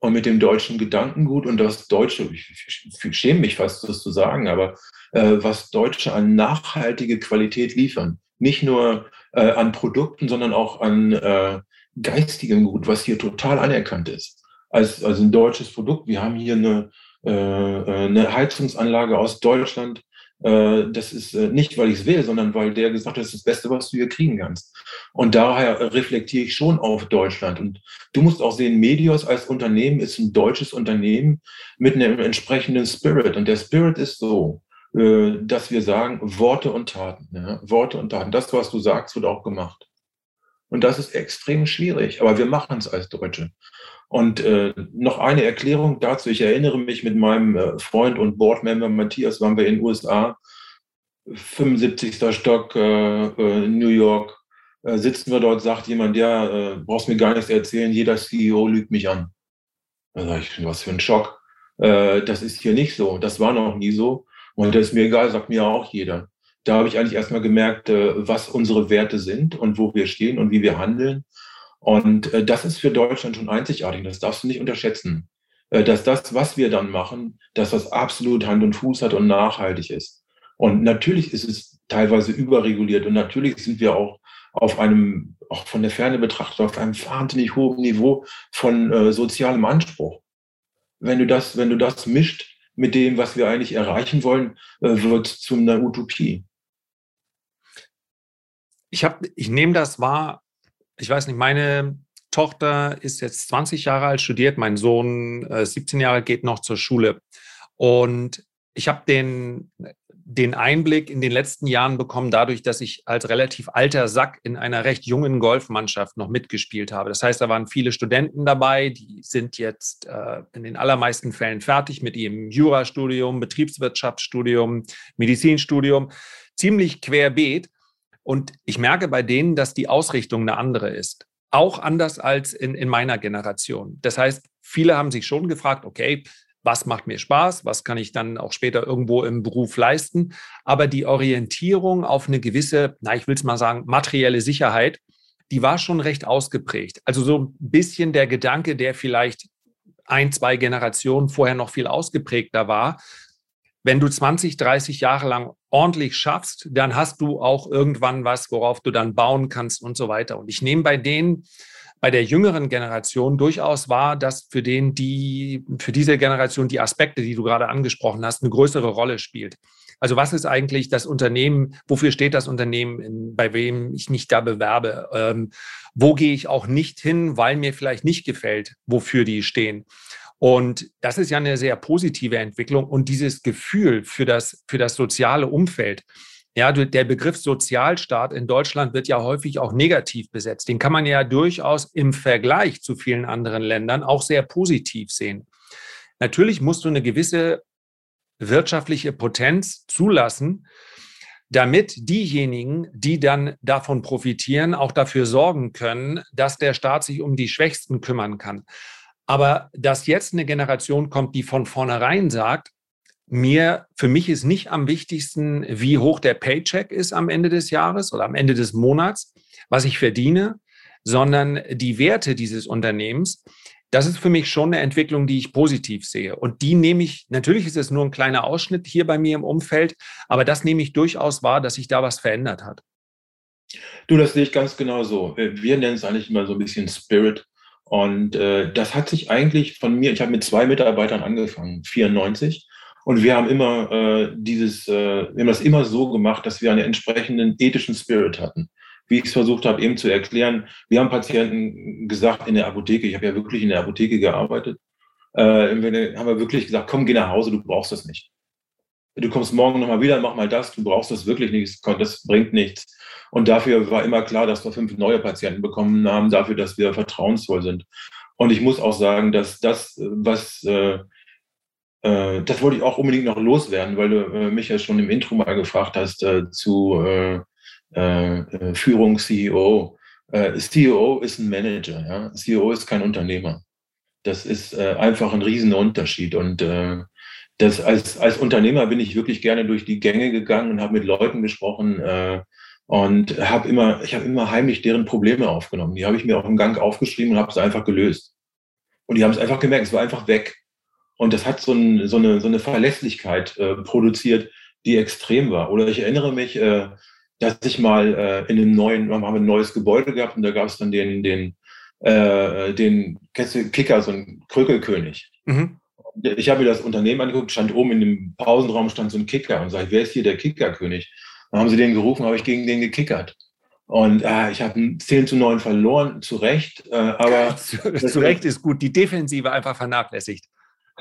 und mit dem deutschen Gedankengut und das Deutsche, ich, schäme mich fast, das zu sagen, aber äh, was Deutsche an nachhaltige Qualität liefern. Nicht nur äh, an Produkten, sondern auch an äh, geistigem Gut, was hier total anerkannt ist. Als, als ein deutsches Produkt. Wir haben hier eine, äh, äh eine Heizungsanlage aus Deutschland, das ist äh, nicht, weil ich es will, sondern weil der gesagt hat, das ist das Beste, was du hier kriegen kannst. Und daher reflektiere ich schon auf Deutschland. Und du musst auch sehen, Medios als Unternehmen ist ein deutsches Unternehmen mit einem entsprechenden Spirit. Und der Spirit ist so, äh, dass wir sagen, Worte und Taten. Ja? Worte und Taten. Das, was du sagst, wird auch gemacht. Und das ist extrem schwierig, aber wir machen es als Deutsche. Und äh, noch eine Erklärung dazu. Ich erinnere mich mit meinem äh, Freund und Boardmember Matthias, waren wir in den USA, 75. Stock, äh, äh, New York, äh, sitzen wir dort, sagt jemand, ja, brauchst mir gar nichts erzählen, jeder CEO lügt mich an. Da sage ich, was für ein Schock. Das ist hier nicht so, das war noch nie so. Und das ist mir egal, sagt mir auch jeder. Da habe ich eigentlich erstmal gemerkt, was unsere Werte sind und wo wir stehen und wie wir handeln. Und äh, das ist für Deutschland schon einzigartig. Das darfst du nicht unterschätzen. Äh, dass das, was wir dann machen, dass das absolut Hand und Fuß hat und nachhaltig ist. Und natürlich ist es teilweise überreguliert und natürlich sind wir auch auf einem, auch von der Ferne betrachtet, auf einem wahnsinnig hohen Niveau von äh, sozialem Anspruch. Wenn du das, wenn du das mischt mit dem, was wir eigentlich erreichen wollen, äh, wird zu einer Utopie. Ich, hab, ich nehme das wahr ich weiß nicht, meine Tochter ist jetzt 20 Jahre alt, studiert, mein Sohn äh, 17 Jahre geht noch zur Schule. Und ich habe den, den Einblick in den letzten Jahren bekommen, dadurch, dass ich als relativ alter Sack in einer recht jungen Golfmannschaft noch mitgespielt habe. Das heißt, da waren viele Studenten dabei, die sind jetzt äh, in den allermeisten Fällen fertig mit ihrem Jurastudium, Betriebswirtschaftsstudium, Medizinstudium, ziemlich querbeet. Und ich merke bei denen, dass die Ausrichtung eine andere ist. Auch anders als in, in meiner Generation. Das heißt, viele haben sich schon gefragt, okay, was macht mir Spaß, was kann ich dann auch später irgendwo im Beruf leisten. Aber die Orientierung auf eine gewisse, na, ich will es mal sagen, materielle Sicherheit, die war schon recht ausgeprägt. Also so ein bisschen der Gedanke, der vielleicht ein, zwei Generationen vorher noch viel ausgeprägter war, wenn du 20, 30 Jahre lang ordentlich schaffst, dann hast du auch irgendwann was, worauf du dann bauen kannst und so weiter. Und ich nehme bei denen, bei der jüngeren Generation durchaus wahr, dass für den die, für diese Generation die Aspekte, die du gerade angesprochen hast, eine größere Rolle spielt. Also was ist eigentlich das Unternehmen, wofür steht das Unternehmen, bei wem ich mich da bewerbe? Ähm, wo gehe ich auch nicht hin, weil mir vielleicht nicht gefällt, wofür die stehen? Und das ist ja eine sehr positive Entwicklung. Und dieses Gefühl für das, für das soziale Umfeld, ja, der Begriff Sozialstaat in Deutschland wird ja häufig auch negativ besetzt. Den kann man ja durchaus im Vergleich zu vielen anderen Ländern auch sehr positiv sehen. Natürlich musst du eine gewisse wirtschaftliche Potenz zulassen, damit diejenigen, die dann davon profitieren, auch dafür sorgen können, dass der Staat sich um die Schwächsten kümmern kann. Aber dass jetzt eine Generation kommt, die von vornherein sagt, mir, für mich ist nicht am wichtigsten, wie hoch der Paycheck ist am Ende des Jahres oder am Ende des Monats, was ich verdiene, sondern die Werte dieses Unternehmens. Das ist für mich schon eine Entwicklung, die ich positiv sehe. Und die nehme ich, natürlich ist es nur ein kleiner Ausschnitt hier bei mir im Umfeld, aber das nehme ich durchaus wahr, dass sich da was verändert hat. Du, das sehe ich ganz genau so. Wir nennen es eigentlich immer so ein bisschen Spirit. Und äh, das hat sich eigentlich von mir, ich habe mit zwei Mitarbeitern angefangen, 94. Und wir haben immer äh, dieses, äh, wir haben das immer so gemacht, dass wir einen entsprechenden ethischen Spirit hatten. Wie ich es versucht habe, eben zu erklären. Wir haben Patienten gesagt in der Apotheke, ich habe ja wirklich in der Apotheke gearbeitet, äh, haben wir wirklich gesagt, komm, geh nach Hause, du brauchst das nicht du kommst morgen nochmal wieder, mach mal das, du brauchst das wirklich nicht, das bringt nichts. Und dafür war immer klar, dass wir fünf neue Patienten bekommen haben, dafür, dass wir vertrauensvoll sind. Und ich muss auch sagen, dass das, was, äh, äh, das wollte ich auch unbedingt noch loswerden, weil du äh, mich ja schon im Intro mal gefragt hast äh, zu äh, äh, Führung CEO. Äh, CEO ist ein Manager, ja. CEO ist kein Unternehmer. Das ist äh, einfach ein Riesenunterschied. Und äh, das, als, als Unternehmer bin ich wirklich gerne durch die Gänge gegangen und habe mit Leuten gesprochen äh, und habe immer, ich habe immer heimlich deren Probleme aufgenommen. Die habe ich mir auf dem Gang aufgeschrieben und habe es einfach gelöst. Und die haben es einfach gemerkt, es war einfach weg. Und das hat so, ein, so, eine, so eine Verlässlichkeit äh, produziert, die extrem war. Oder ich erinnere mich, äh, dass ich mal äh, in einem neuen, wir haben ein neues Gebäude gehabt und da gab es dann den, den, äh, den Kicker, so ein Krükelkönig. Mhm. Ich habe mir das Unternehmen angeguckt, stand oben in dem Pausenraum stand so ein Kicker und sage, wer ist hier der Kickerkönig? Dann haben sie den gerufen, habe ich gegen den gekickert. Und äh, ich habe 10 zu 9 verloren, zu Recht. Äh, aber zu, zu Recht ist gut, die Defensive einfach vernachlässigt.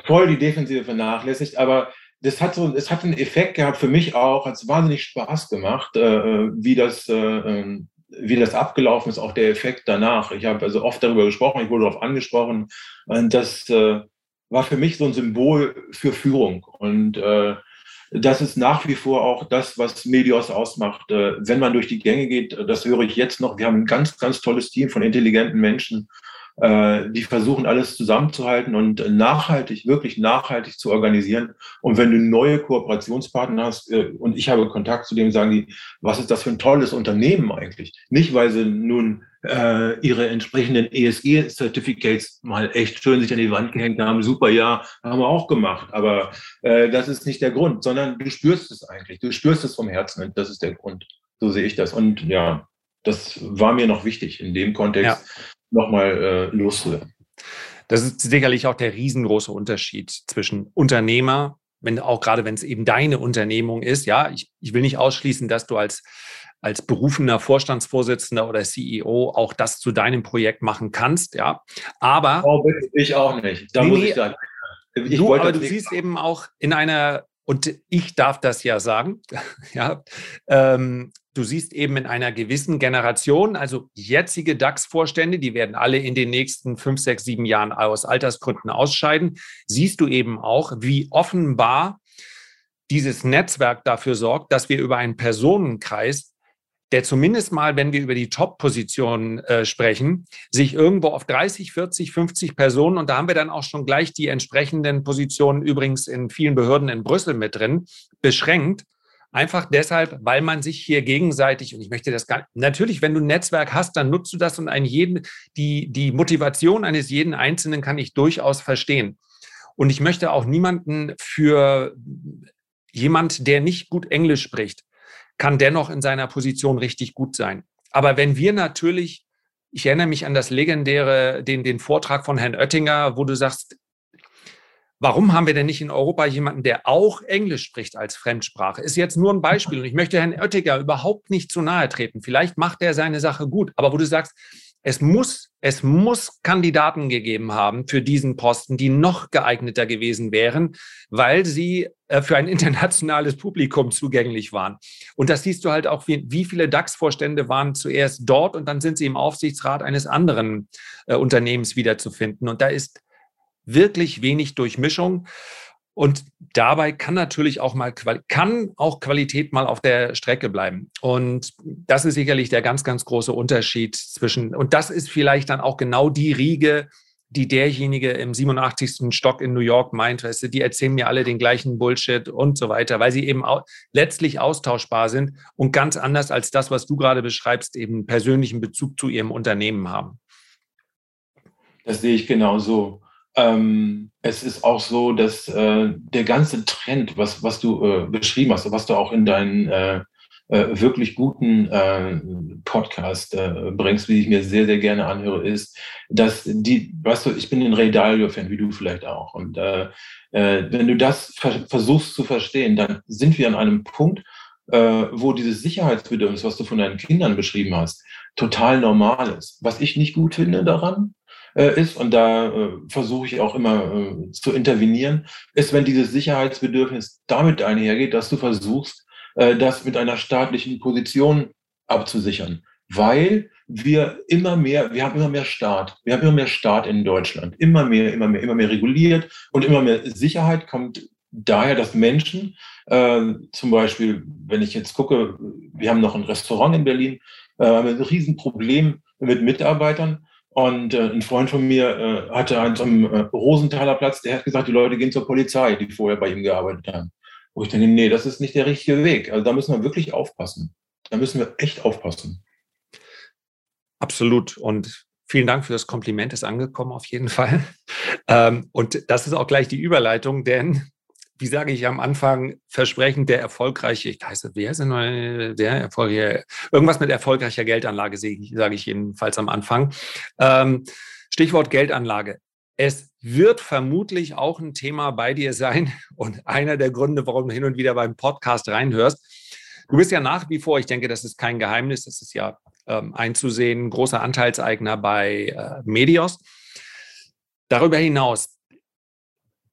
Voll die Defensive vernachlässigt, aber das hat so, es hat einen Effekt gehabt für mich auch, hat es wahnsinnig Spaß gemacht, äh, wie das, äh, ähm, wie das abgelaufen ist, auch der Effekt danach. Ich habe also oft darüber gesprochen, ich wurde darauf angesprochen, und das äh, war für mich so ein Symbol für Führung und äh, das ist nach wie vor auch das, was Medios ausmacht. Äh, wenn man durch die Gänge geht, das höre ich jetzt noch, wir haben ein ganz, ganz tolles Team von intelligenten Menschen, äh, die versuchen alles zusammenzuhalten und nachhaltig, wirklich nachhaltig zu organisieren. Und wenn du neue Kooperationspartner hast äh, und ich habe Kontakt zu dem, sagen die, was ist das für ein tolles Unternehmen eigentlich? Nicht, weil sie nun äh, ihre entsprechenden ESG-Certificates mal echt schön sich an die Wand gehängt haben. Super, ja, haben wir auch gemacht. Aber äh, das ist nicht der Grund, sondern du spürst es eigentlich. Du spürst es vom Herzen und das ist der Grund. So sehe ich das. Und ja, das war mir noch wichtig in dem Kontext, ja nochmal äh, loszuwerden. Das ist sicherlich auch der riesengroße Unterschied zwischen Unternehmer, wenn auch gerade wenn es eben deine Unternehmung ist. Ja, ich, ich will nicht ausschließen, dass du als, als berufener Vorstandsvorsitzender oder CEO auch das zu deinem Projekt machen kannst. Ja, aber. Oh, ich auch nicht. Da nee, muss ich sagen. Ich du, aber du siehst eben auch in einer und ich darf das ja sagen, ja, ähm, du siehst eben in einer gewissen Generation, also jetzige DAX-Vorstände, die werden alle in den nächsten fünf, sechs, sieben Jahren aus Altersgründen ausscheiden, siehst du eben auch, wie offenbar dieses Netzwerk dafür sorgt, dass wir über einen Personenkreis der zumindest mal, wenn wir über die Top-Positionen äh, sprechen, sich irgendwo auf 30, 40, 50 Personen, und da haben wir dann auch schon gleich die entsprechenden Positionen übrigens in vielen Behörden in Brüssel mit drin, beschränkt. Einfach deshalb, weil man sich hier gegenseitig, und ich möchte das gar natürlich, wenn du ein Netzwerk hast, dann nutzt du das und einen jeden, die, die Motivation eines jeden Einzelnen kann ich durchaus verstehen. Und ich möchte auch niemanden für jemand, der nicht gut Englisch spricht, kann dennoch in seiner Position richtig gut sein. Aber wenn wir natürlich, ich erinnere mich an das legendäre, den, den Vortrag von Herrn Oettinger, wo du sagst, Warum haben wir denn nicht in Europa jemanden, der auch Englisch spricht als Fremdsprache? Ist jetzt nur ein Beispiel und ich möchte Herrn Oettinger überhaupt nicht zu nahe treten. Vielleicht macht er seine Sache gut, aber wo du sagst, es muss, es muss Kandidaten gegeben haben für diesen Posten, die noch geeigneter gewesen wären, weil sie äh, für ein internationales Publikum zugänglich waren. Und das siehst du halt auch, wie, wie viele DAX-Vorstände waren zuerst dort und dann sind sie im Aufsichtsrat eines anderen äh, Unternehmens wiederzufinden. Und da ist wirklich wenig Durchmischung. Und dabei kann natürlich auch mal kann auch Qualität mal auf der Strecke bleiben. Und das ist sicherlich der ganz, ganz große Unterschied zwischen, und das ist vielleicht dann auch genau die Riege, die derjenige im 87. Stock in New York meint, weißt du, die erzählen mir alle den gleichen Bullshit und so weiter, weil sie eben letztlich austauschbar sind und ganz anders als das, was du gerade beschreibst, eben persönlichen Bezug zu ihrem Unternehmen haben. Das sehe ich genauso. Ähm, es ist auch so, dass äh, der ganze Trend, was, was du äh, beschrieben hast, was du auch in deinen äh, äh wirklich guten äh, Podcast äh, bringst, wie ich mir sehr, sehr gerne anhöre, ist, dass die, weißt du, ich bin ein Ray Dalio-Fan, wie du vielleicht auch. Und wenn du das ver versuchst zu verstehen, dann sind wir an einem Punkt, wo dieses Sicherheitsbedürfnis, was du von deinen Kindern beschrieben hast, total normal ist. Was ich nicht gut finde daran, äh, ist, und da äh, versuche ich auch immer äh, zu intervenieren, ist, wenn dieses Sicherheitsbedürfnis damit einhergeht, dass du versuchst, äh, das mit einer staatlichen Position abzusichern. Weil wir immer mehr, wir haben immer mehr Staat, wir haben immer mehr Staat in Deutschland, immer mehr, immer mehr, immer mehr reguliert. Und immer mehr Sicherheit kommt daher, dass Menschen, äh, zum Beispiel, wenn ich jetzt gucke, wir haben noch ein Restaurant in Berlin, äh, haben ein Riesenproblem mit Mitarbeitern. Und äh, ein Freund von mir äh, hatte so einem äh, Rosenthaler Platz, der hat gesagt, die Leute gehen zur Polizei, die vorher bei ihm gearbeitet haben. Wo ich denke, nee, das ist nicht der richtige Weg. Also da müssen wir wirklich aufpassen. Da müssen wir echt aufpassen. Absolut. Und vielen Dank für das Kompliment, ist angekommen auf jeden Fall. Ähm, und das ist auch gleich die Überleitung, denn wie sage ich am Anfang, versprechend der erfolgreiche, ich heiße, wer ist denn der erfolgreiche, irgendwas mit erfolgreicher Geldanlage, sage ich jedenfalls am Anfang. Ähm, Stichwort Geldanlage. Es wird vermutlich auch ein Thema bei dir sein und einer der Gründe, warum du hin und wieder beim Podcast reinhörst. Du bist ja nach wie vor, ich denke, das ist kein Geheimnis, das ist ja ähm, einzusehen, großer Anteilseigner bei äh, Medios. Darüber hinaus,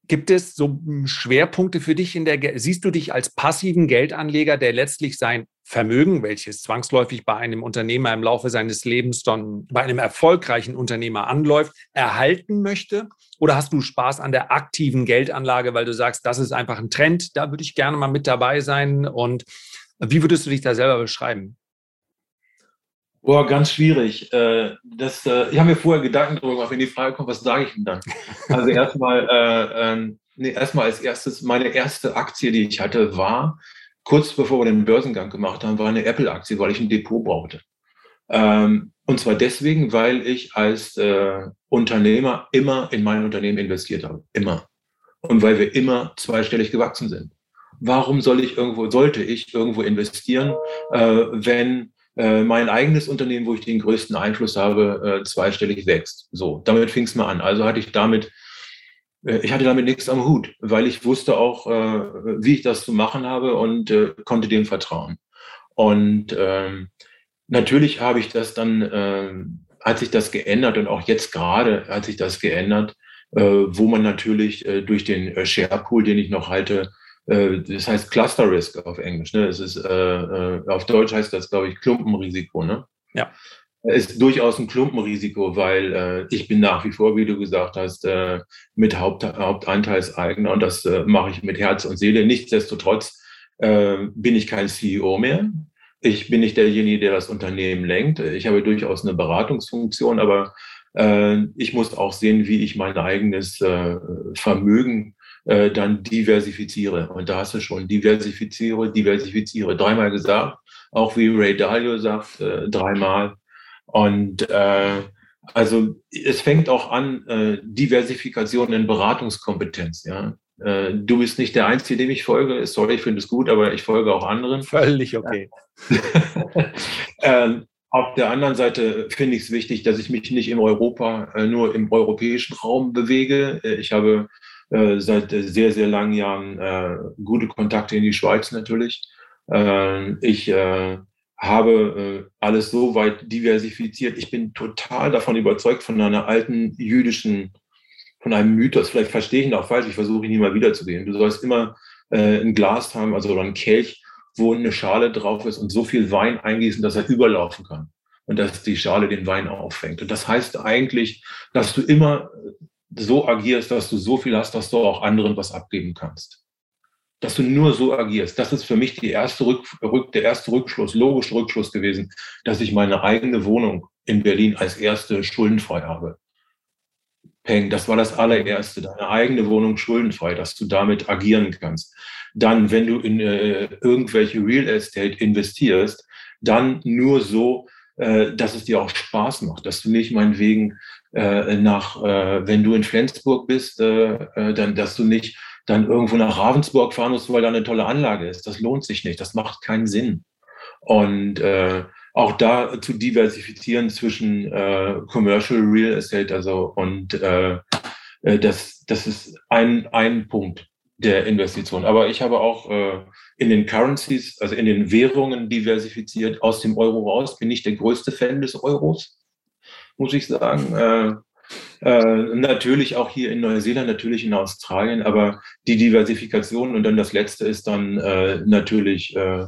Gibt es so hm, Schwerpunkte für dich in der, siehst du dich als passiven Geldanleger, der letztlich sein Vermögen, welches zwangsläufig bei einem Unternehmer im Laufe seines Lebens dann bei einem erfolgreichen Unternehmer anläuft, erhalten möchte? Oder hast du Spaß an der aktiven Geldanlage, weil du sagst, das ist einfach ein Trend, da würde ich gerne mal mit dabei sein? Und wie würdest du dich da selber beschreiben? Boah, ganz schwierig. Äh, das, äh, ich habe mir vorher Gedanken darüber gemacht, wenn die Frage kommt, was sage ich denn dann? Also erstmal, äh, ähm, nee, erstmal als erstes, meine erste Aktie, die ich hatte, war, kurz bevor wir den Börsengang gemacht haben, war eine Apple-Aktie, weil ich ein Depot brauchte. Ähm, und zwar deswegen, weil ich als äh, Unternehmer immer in mein Unternehmen investiert habe. Immer. Und weil wir immer zweistellig gewachsen sind. Warum soll ich irgendwo, sollte ich irgendwo investieren, äh, wenn äh, mein eigenes Unternehmen, wo ich den größten Einfluss habe, äh, zweistellig wächst. So, damit fing es mal an. Also hatte ich damit, äh, ich hatte damit nichts am Hut, weil ich wusste auch, äh, wie ich das zu machen habe und äh, konnte dem vertrauen. Und ähm, natürlich habe ich das dann, ähm, hat sich das geändert und auch jetzt gerade hat sich das geändert, wo man natürlich durch den Sharepool, den ich noch halte, das heißt Cluster Risk auf Englisch. Ne? Es ist, äh, äh, auf Deutsch heißt das, glaube ich, Klumpenrisiko. Ne? Ja. Ist durchaus ein Klumpenrisiko, weil äh, ich bin nach wie vor, wie du gesagt hast, äh, mit Haupt, Hauptanteilseigner und das äh, mache ich mit Herz und Seele. Nichtsdestotrotz äh, bin ich kein CEO mehr. Ich bin nicht derjenige, der das Unternehmen lenkt. Ich habe durchaus eine Beratungsfunktion, aber äh, ich muss auch sehen, wie ich mein eigenes äh, Vermögen äh, dann diversifiziere. Und da hast du schon diversifiziere, diversifiziere. Dreimal gesagt, auch wie Ray Dalio sagt, äh, dreimal. Und äh, also es fängt auch an, äh, Diversifikation in Beratungskompetenz. Ja? Äh, du bist nicht der Einzige, dem ich folge. Sorry, ich finde es gut, aber ich folge auch anderen. Völlig okay. ähm, auf der anderen Seite finde ich es wichtig, dass ich mich nicht im Europa, äh, nur im europäischen Raum bewege. Äh, ich habe seit sehr, sehr langen Jahren äh, gute Kontakte in die Schweiz natürlich. Äh, ich äh, habe äh, alles so weit diversifiziert. Ich bin total davon überzeugt von einer alten jüdischen, von einem Mythos. Vielleicht verstehe ich ihn auch falsch, ich versuche ihn nie mal wiederzugeben. Du sollst immer äh, ein Glas haben, also oder ein Kelch, wo eine Schale drauf ist und so viel Wein eingießen, dass er überlaufen kann und dass die Schale den Wein auffängt. Und das heißt eigentlich, dass du immer so agierst, dass du so viel hast, dass du auch anderen was abgeben kannst. Dass du nur so agierst. Das ist für mich erste Rück, der erste Rückschluss, logische Rückschluss gewesen, dass ich meine eigene Wohnung in Berlin als erste schuldenfrei habe. Peng, das war das allererste, deine eigene Wohnung schuldenfrei, dass du damit agieren kannst. Dann, wenn du in äh, irgendwelche Real Estate investierst, dann nur so, äh, dass es dir auch Spaß macht, dass du nicht meinetwegen äh, nach, äh, wenn du in Flensburg bist, äh, äh, dann, dass du nicht dann irgendwo nach Ravensburg fahren musst, weil da eine tolle Anlage ist. Das lohnt sich nicht. Das macht keinen Sinn. Und äh, auch da zu diversifizieren zwischen äh, Commercial Real Estate, also und äh, äh, das, das ist ein, ein Punkt der Investition. Aber ich habe auch äh, in den Currencies, also in den Währungen diversifiziert. Aus dem Euro raus bin ich der größte Fan des Euros muss ich sagen. Äh, äh, natürlich auch hier in Neuseeland, natürlich in Australien, aber die Diversifikation und dann das letzte ist dann äh, natürlich äh,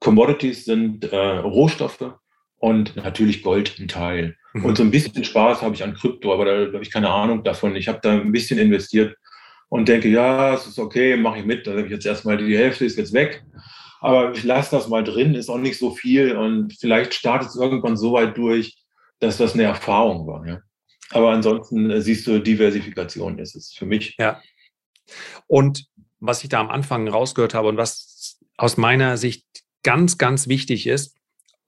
Commodities sind äh, Rohstoffe und natürlich Gold ein Teil. Mhm. Und so ein bisschen Spaß habe ich an Krypto, aber da habe ich keine Ahnung davon. Ich habe da ein bisschen investiert und denke, ja, es ist okay, mache ich mit. Da habe ich jetzt erstmal die Hälfte ist jetzt weg. Aber ich lasse das mal drin, ist auch nicht so viel und vielleicht startet es irgendwann so weit durch, dass das eine Erfahrung war. Ja? Aber ansonsten äh, siehst du, Diversifikation ist es für mich. Ja. Und was ich da am Anfang rausgehört habe und was aus meiner Sicht ganz, ganz wichtig ist,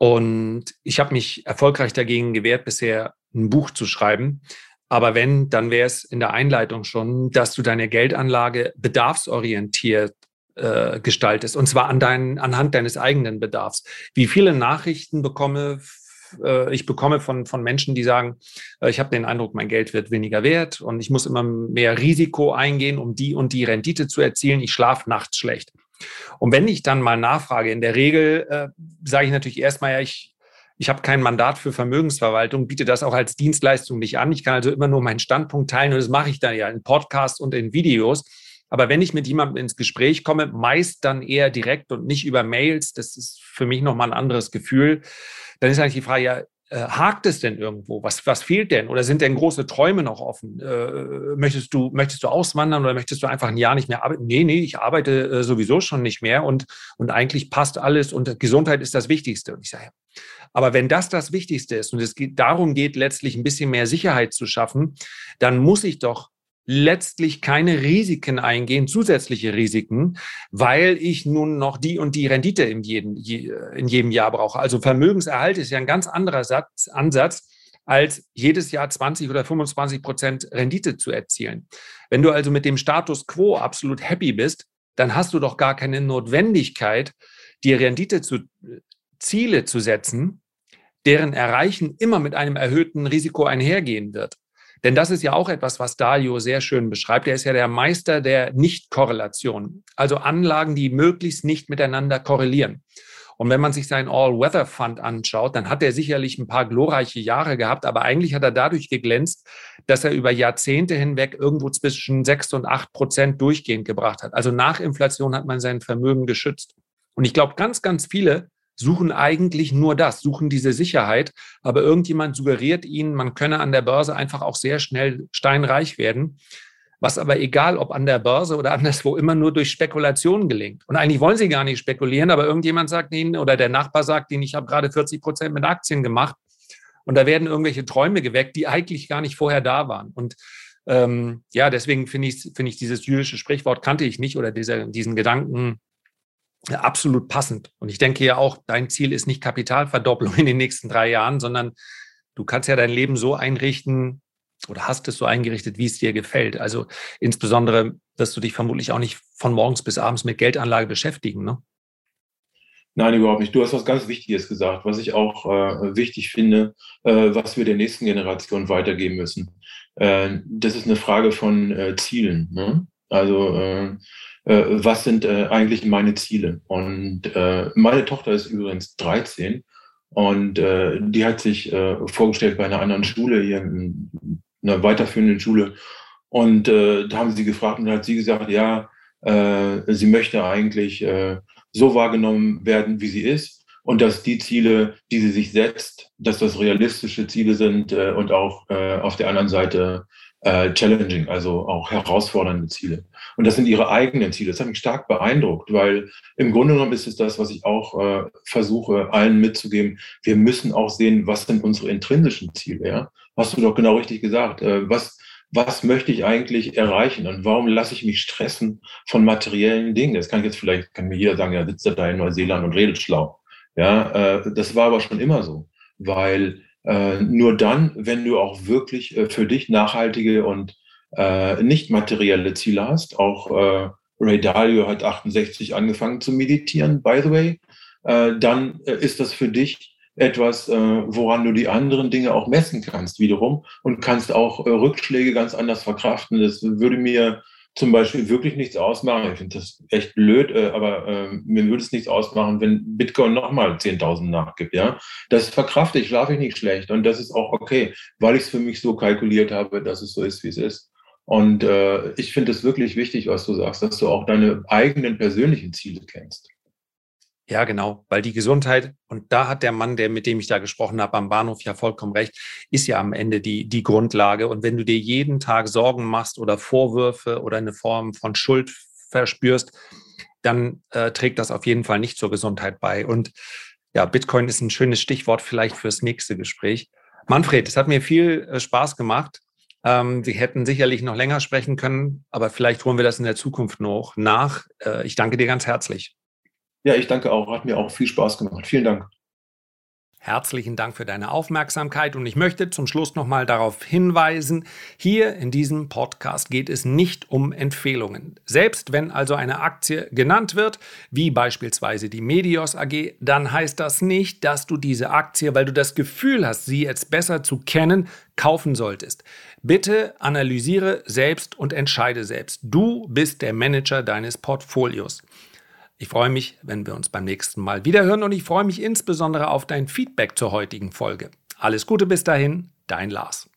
und ich habe mich erfolgreich dagegen gewehrt, bisher ein Buch zu schreiben. Aber wenn, dann wäre es in der Einleitung schon, dass du deine Geldanlage bedarfsorientiert äh, gestaltest. Und zwar an dein, anhand deines eigenen Bedarfs. Wie viele Nachrichten bekomme äh, ich bekomme von, von Menschen, die sagen, äh, ich habe den Eindruck, mein Geld wird weniger wert und ich muss immer mehr Risiko eingehen, um die und die Rendite zu erzielen. Ich schlafe nachts schlecht. Und wenn ich dann mal nachfrage, in der Regel äh, sage ich natürlich erstmal, ja, ich, ich habe kein Mandat für Vermögensverwaltung, biete das auch als Dienstleistung nicht an. Ich kann also immer nur meinen Standpunkt teilen und das mache ich dann ja in Podcasts und in Videos. Aber wenn ich mit jemandem ins Gespräch komme, meist dann eher direkt und nicht über Mails, das ist für mich nochmal ein anderes Gefühl, dann ist eigentlich die Frage, ja, äh, hakt es denn irgendwo? Was, was fehlt denn? Oder sind denn große Träume noch offen? Äh, möchtest, du, möchtest du auswandern oder möchtest du einfach ein Jahr nicht mehr arbeiten? Nee, nee, ich arbeite äh, sowieso schon nicht mehr und, und eigentlich passt alles und Gesundheit ist das Wichtigste. Und ich sage, aber wenn das das Wichtigste ist und es geht, darum geht, letztlich ein bisschen mehr Sicherheit zu schaffen, dann muss ich doch letztlich keine Risiken eingehen, zusätzliche Risiken, weil ich nun noch die und die Rendite in jedem, in jedem Jahr brauche. Also Vermögenserhalt ist ja ein ganz anderer Satz, Ansatz, als jedes Jahr 20 oder 25 Prozent Rendite zu erzielen. Wenn du also mit dem Status quo absolut happy bist, dann hast du doch gar keine Notwendigkeit, die Rendite zu Ziele zu setzen, deren Erreichen immer mit einem erhöhten Risiko einhergehen wird. Denn das ist ja auch etwas, was Dario sehr schön beschreibt. Er ist ja der Meister der Nicht-Korrelation. Also Anlagen, die möglichst nicht miteinander korrelieren. Und wenn man sich seinen All-Weather-Fund anschaut, dann hat er sicherlich ein paar glorreiche Jahre gehabt, aber eigentlich hat er dadurch geglänzt, dass er über Jahrzehnte hinweg irgendwo zwischen sechs und acht Prozent durchgehend gebracht hat. Also nach Inflation hat man sein Vermögen geschützt. Und ich glaube, ganz, ganz viele suchen eigentlich nur das, suchen diese Sicherheit, aber irgendjemand suggeriert ihnen, man könne an der Börse einfach auch sehr schnell steinreich werden, was aber egal, ob an der Börse oder anderswo immer nur durch Spekulation gelingt. Und eigentlich wollen sie gar nicht spekulieren, aber irgendjemand sagt ihnen oder der Nachbar sagt ihnen, ich habe gerade 40 Prozent mit Aktien gemacht und da werden irgendwelche Träume geweckt, die eigentlich gar nicht vorher da waren. Und ähm, ja, deswegen finde ich, finde ich dieses jüdische Sprichwort kannte ich nicht oder dieser, diesen Gedanken absolut passend. Und ich denke ja auch, dein Ziel ist nicht Kapitalverdopplung in den nächsten drei Jahren, sondern du kannst ja dein Leben so einrichten oder hast es so eingerichtet, wie es dir gefällt. Also insbesondere wirst du dich vermutlich auch nicht von morgens bis abends mit Geldanlage beschäftigen, ne? Nein, überhaupt nicht. Du hast was ganz Wichtiges gesagt, was ich auch äh, wichtig finde, äh, was wir der nächsten Generation weitergeben müssen. Äh, das ist eine Frage von äh, Zielen. Ne? Also äh, was sind äh, eigentlich meine Ziele? Und äh, meine Tochter ist übrigens 13 und äh, die hat sich äh, vorgestellt bei einer anderen Schule, hier in einer weiterführenden Schule. Und äh, da haben sie gefragt und hat sie gesagt, ja, äh, sie möchte eigentlich äh, so wahrgenommen werden, wie sie ist und dass die Ziele, die sie sich setzt, dass das realistische Ziele sind äh, und auch äh, auf der anderen Seite äh, challenging, also auch herausfordernde Ziele. Und das sind ihre eigenen Ziele. Das hat mich stark beeindruckt, weil im Grunde genommen ist es das, was ich auch äh, versuche, allen mitzugeben. Wir müssen auch sehen, was sind unsere intrinsischen Ziele. Ja? Hast du doch genau richtig gesagt. Äh, was, was möchte ich eigentlich erreichen und warum lasse ich mich stressen von materiellen Dingen? Das kann ich jetzt vielleicht, kann mir jeder sagen, ja, sitzt da in Neuseeland und redet schlau. Ja, äh, das war aber schon immer so, weil nur dann, wenn du auch wirklich äh, für dich nachhaltige und äh, nicht materielle Ziele hast. Auch äh, Ray Dalio hat 68 angefangen zu meditieren, by the way. Äh, dann äh, ist das für dich etwas, äh, woran du die anderen Dinge auch messen kannst wiederum und kannst auch äh, Rückschläge ganz anders verkraften. Das würde mir zum Beispiel wirklich nichts ausmachen. Ich finde das echt blöd, äh, aber äh, mir würde es nichts ausmachen, wenn Bitcoin nochmal 10.000 nachgibt. Ja, das verkrafte ich, schlafe ich nicht schlecht und das ist auch okay, weil ich es für mich so kalkuliert habe, dass es so ist, wie es ist. Und äh, ich finde es wirklich wichtig, was du sagst, dass du auch deine eigenen persönlichen Ziele kennst. Ja, genau, weil die Gesundheit, und da hat der Mann, der mit dem ich da gesprochen habe, am Bahnhof ja vollkommen recht, ist ja am Ende die, die Grundlage. Und wenn du dir jeden Tag Sorgen machst oder Vorwürfe oder eine Form von Schuld verspürst, dann äh, trägt das auf jeden Fall nicht zur Gesundheit bei. Und ja, Bitcoin ist ein schönes Stichwort vielleicht fürs nächste Gespräch. Manfred, es hat mir viel äh, Spaß gemacht. Ähm, wir hätten sicherlich noch länger sprechen können, aber vielleicht holen wir das in der Zukunft noch nach. Äh, ich danke dir ganz herzlich. Ja, ich danke auch. Hat mir auch viel Spaß gemacht. Vielen Dank. Herzlichen Dank für deine Aufmerksamkeit und ich möchte zum Schluss nochmal darauf hinweisen, hier in diesem Podcast geht es nicht um Empfehlungen. Selbst wenn also eine Aktie genannt wird, wie beispielsweise die Medios AG, dann heißt das nicht, dass du diese Aktie, weil du das Gefühl hast, sie jetzt besser zu kennen, kaufen solltest. Bitte analysiere selbst und entscheide selbst. Du bist der Manager deines Portfolios. Ich freue mich, wenn wir uns beim nächsten Mal wiederhören und ich freue mich insbesondere auf dein Feedback zur heutigen Folge. Alles Gute bis dahin, dein Lars.